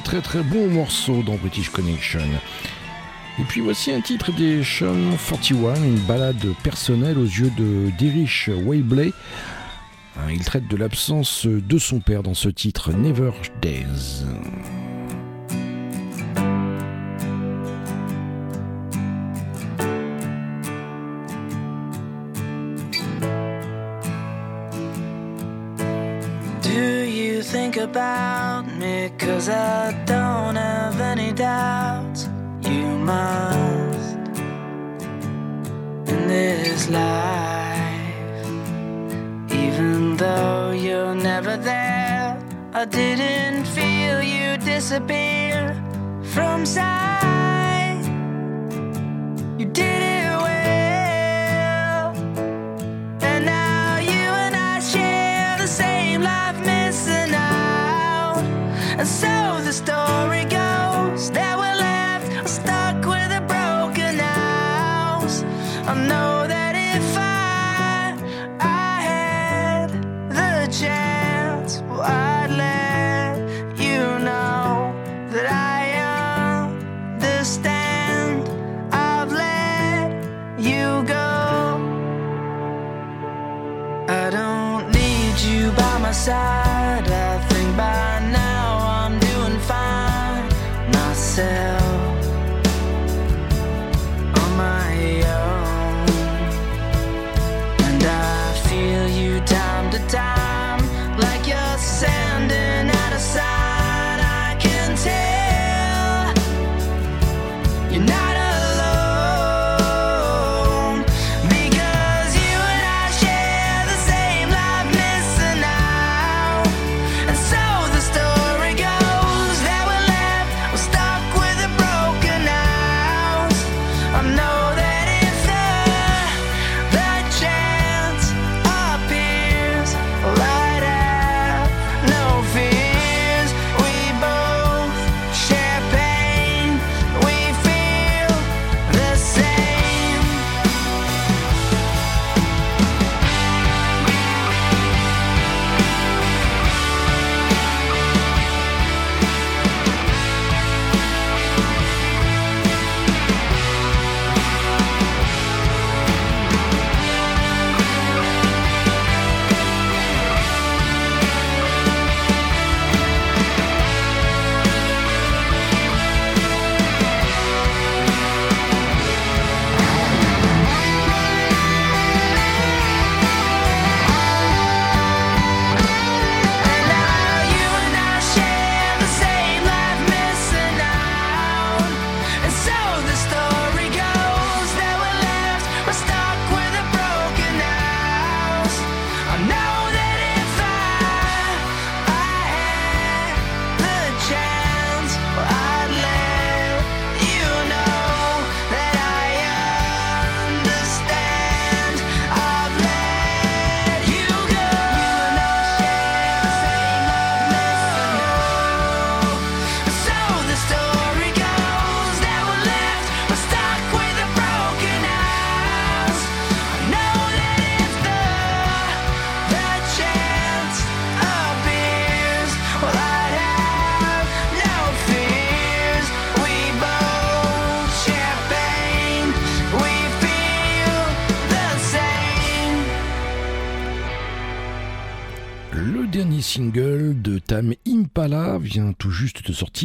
très très très bon morceau dans British Connection. Et puis voici un titre des Sean 41, une balade personnelle aux yeux de d'Irish Waybley. Hein, il traite de l'absence de son père dans ce titre Never Days.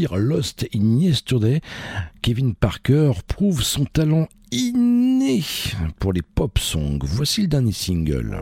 Lost in Yesterday, Kevin Parker prouve son talent inné pour les pop songs. Voici le dernier single.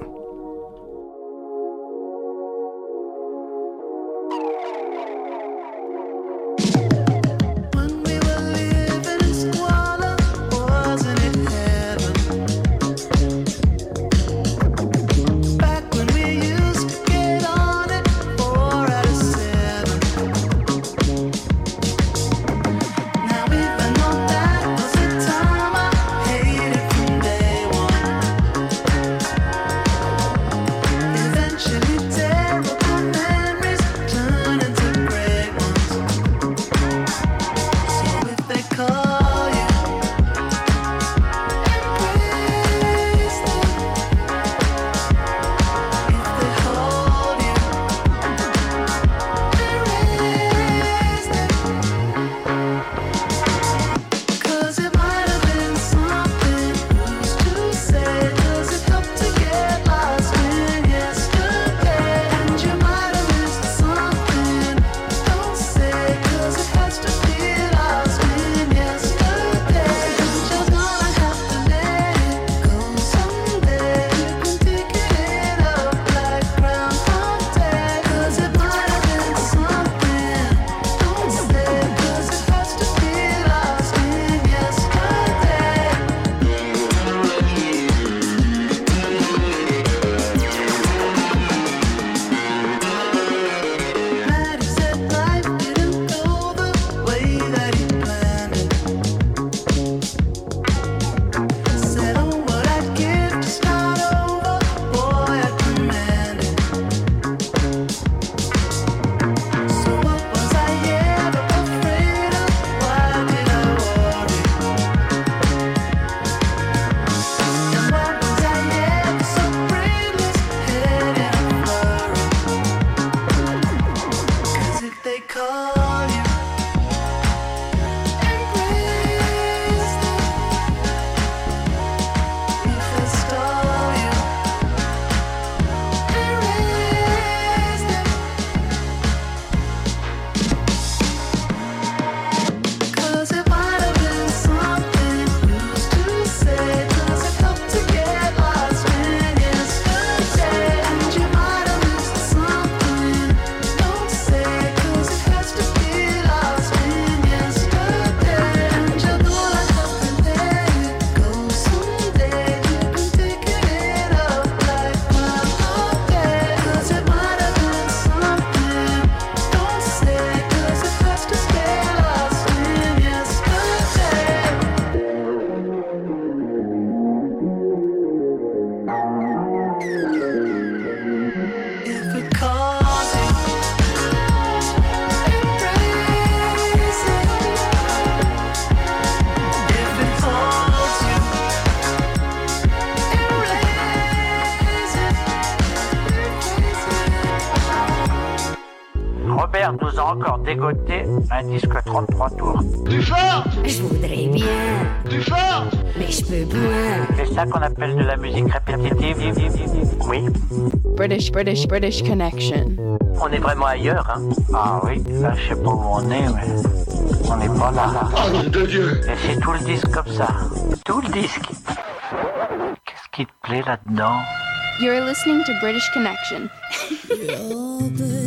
Dégoté un disque 33 tours. Plus fort Je voudrais bien. Plus fort Mais je peux pas. C'est ça qu'on appelle de la musique répétitive. Oui. British, British, British Connection. On est vraiment ailleurs, hein Ah oui, là je sais pas où on est, mais on n'est pas là. Oh nom de Dieu Et c'est tout le disque comme ça. Tout le disque. Qu'est-ce qui te plaît là-dedans? You're listening to British Connection. (laughs)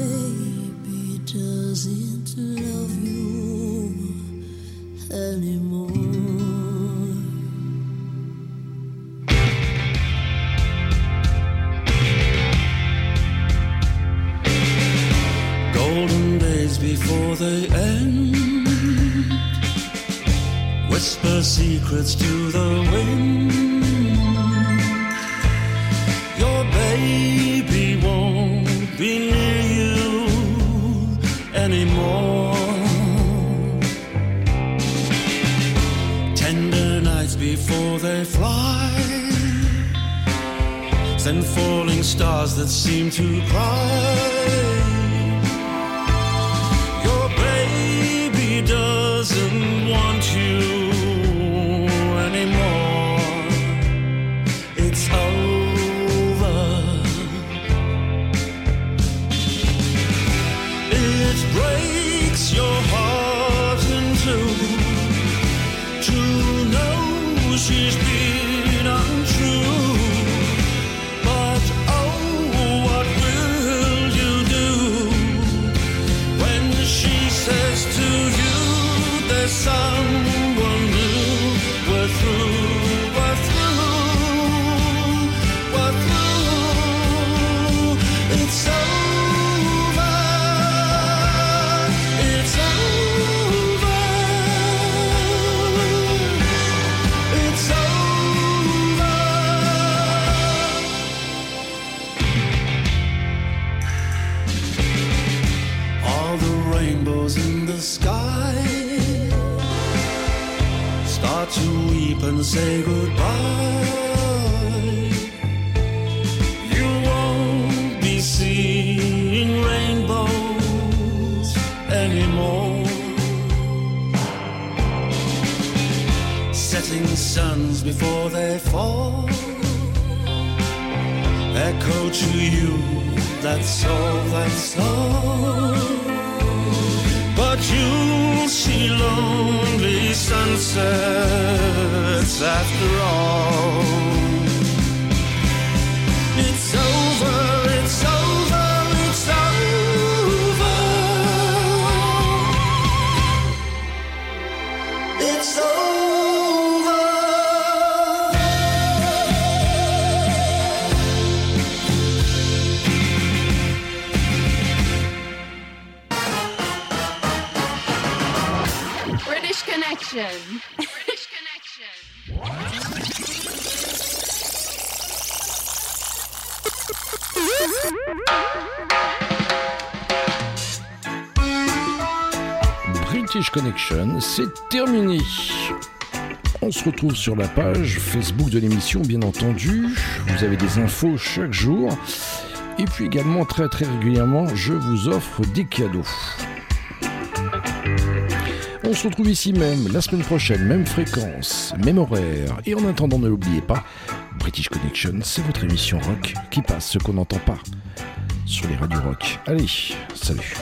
suns before they fall echo to you. That's all, that's all. But you'll see lonely sunsets after all. Connection, c'est terminé. On se retrouve sur la page Facebook de l'émission, bien entendu. Vous avez des infos chaque jour. Et puis également, très très régulièrement, je vous offre des cadeaux. On se retrouve ici même la semaine prochaine, même fréquence, même horaire. Et en attendant, ne l'oubliez pas, British Connection, c'est votre émission rock qui passe ce qu'on n'entend pas sur les radios rock. Allez, salut.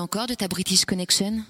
encore de ta British Connection?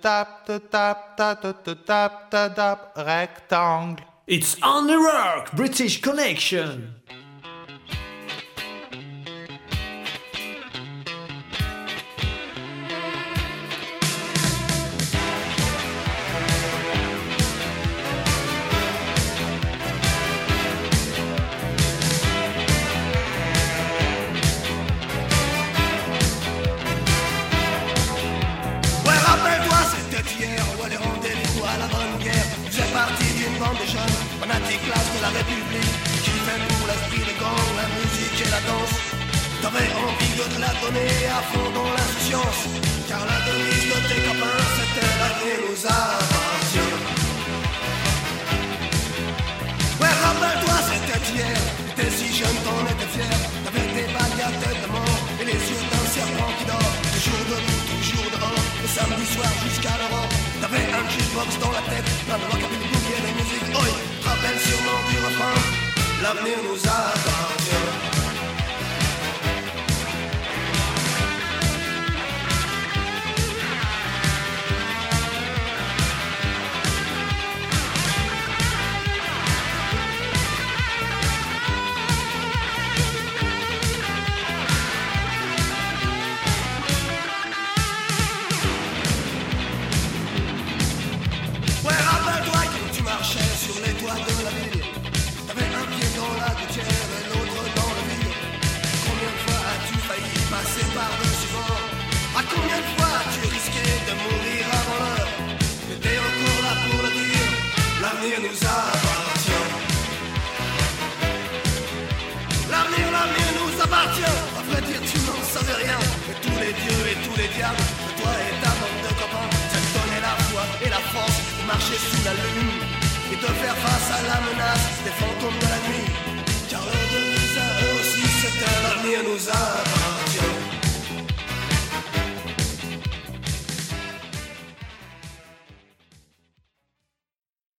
tap tap ta ta ta tap ta rectangle. It's on the rock, British connection. Donner à fond dans l'insouciance Car la devise de tes copains C'était la vie nous appartient Ouais rappelle-toi c'était hier. T'es si jeune t'en étais fier. T'avais des bagues à de mort Et les yeux d'un serpent qui dort. Toujours debout, toujours devant Le samedi soir jusqu'à l'Europe T'avais un jukebox dans la tête La loi qui avait bouillé la musique Oi, rappelle sûrement du refrain. L'avenir nous appartient. dieux et tous les diables, de toi et ta bande de copains, ça te donnait la foi et la force de marcher sous la lune et de faire face à la menace des fantômes de la nuit. Car eux deux, à eux aussi, c'était l'avenir nous a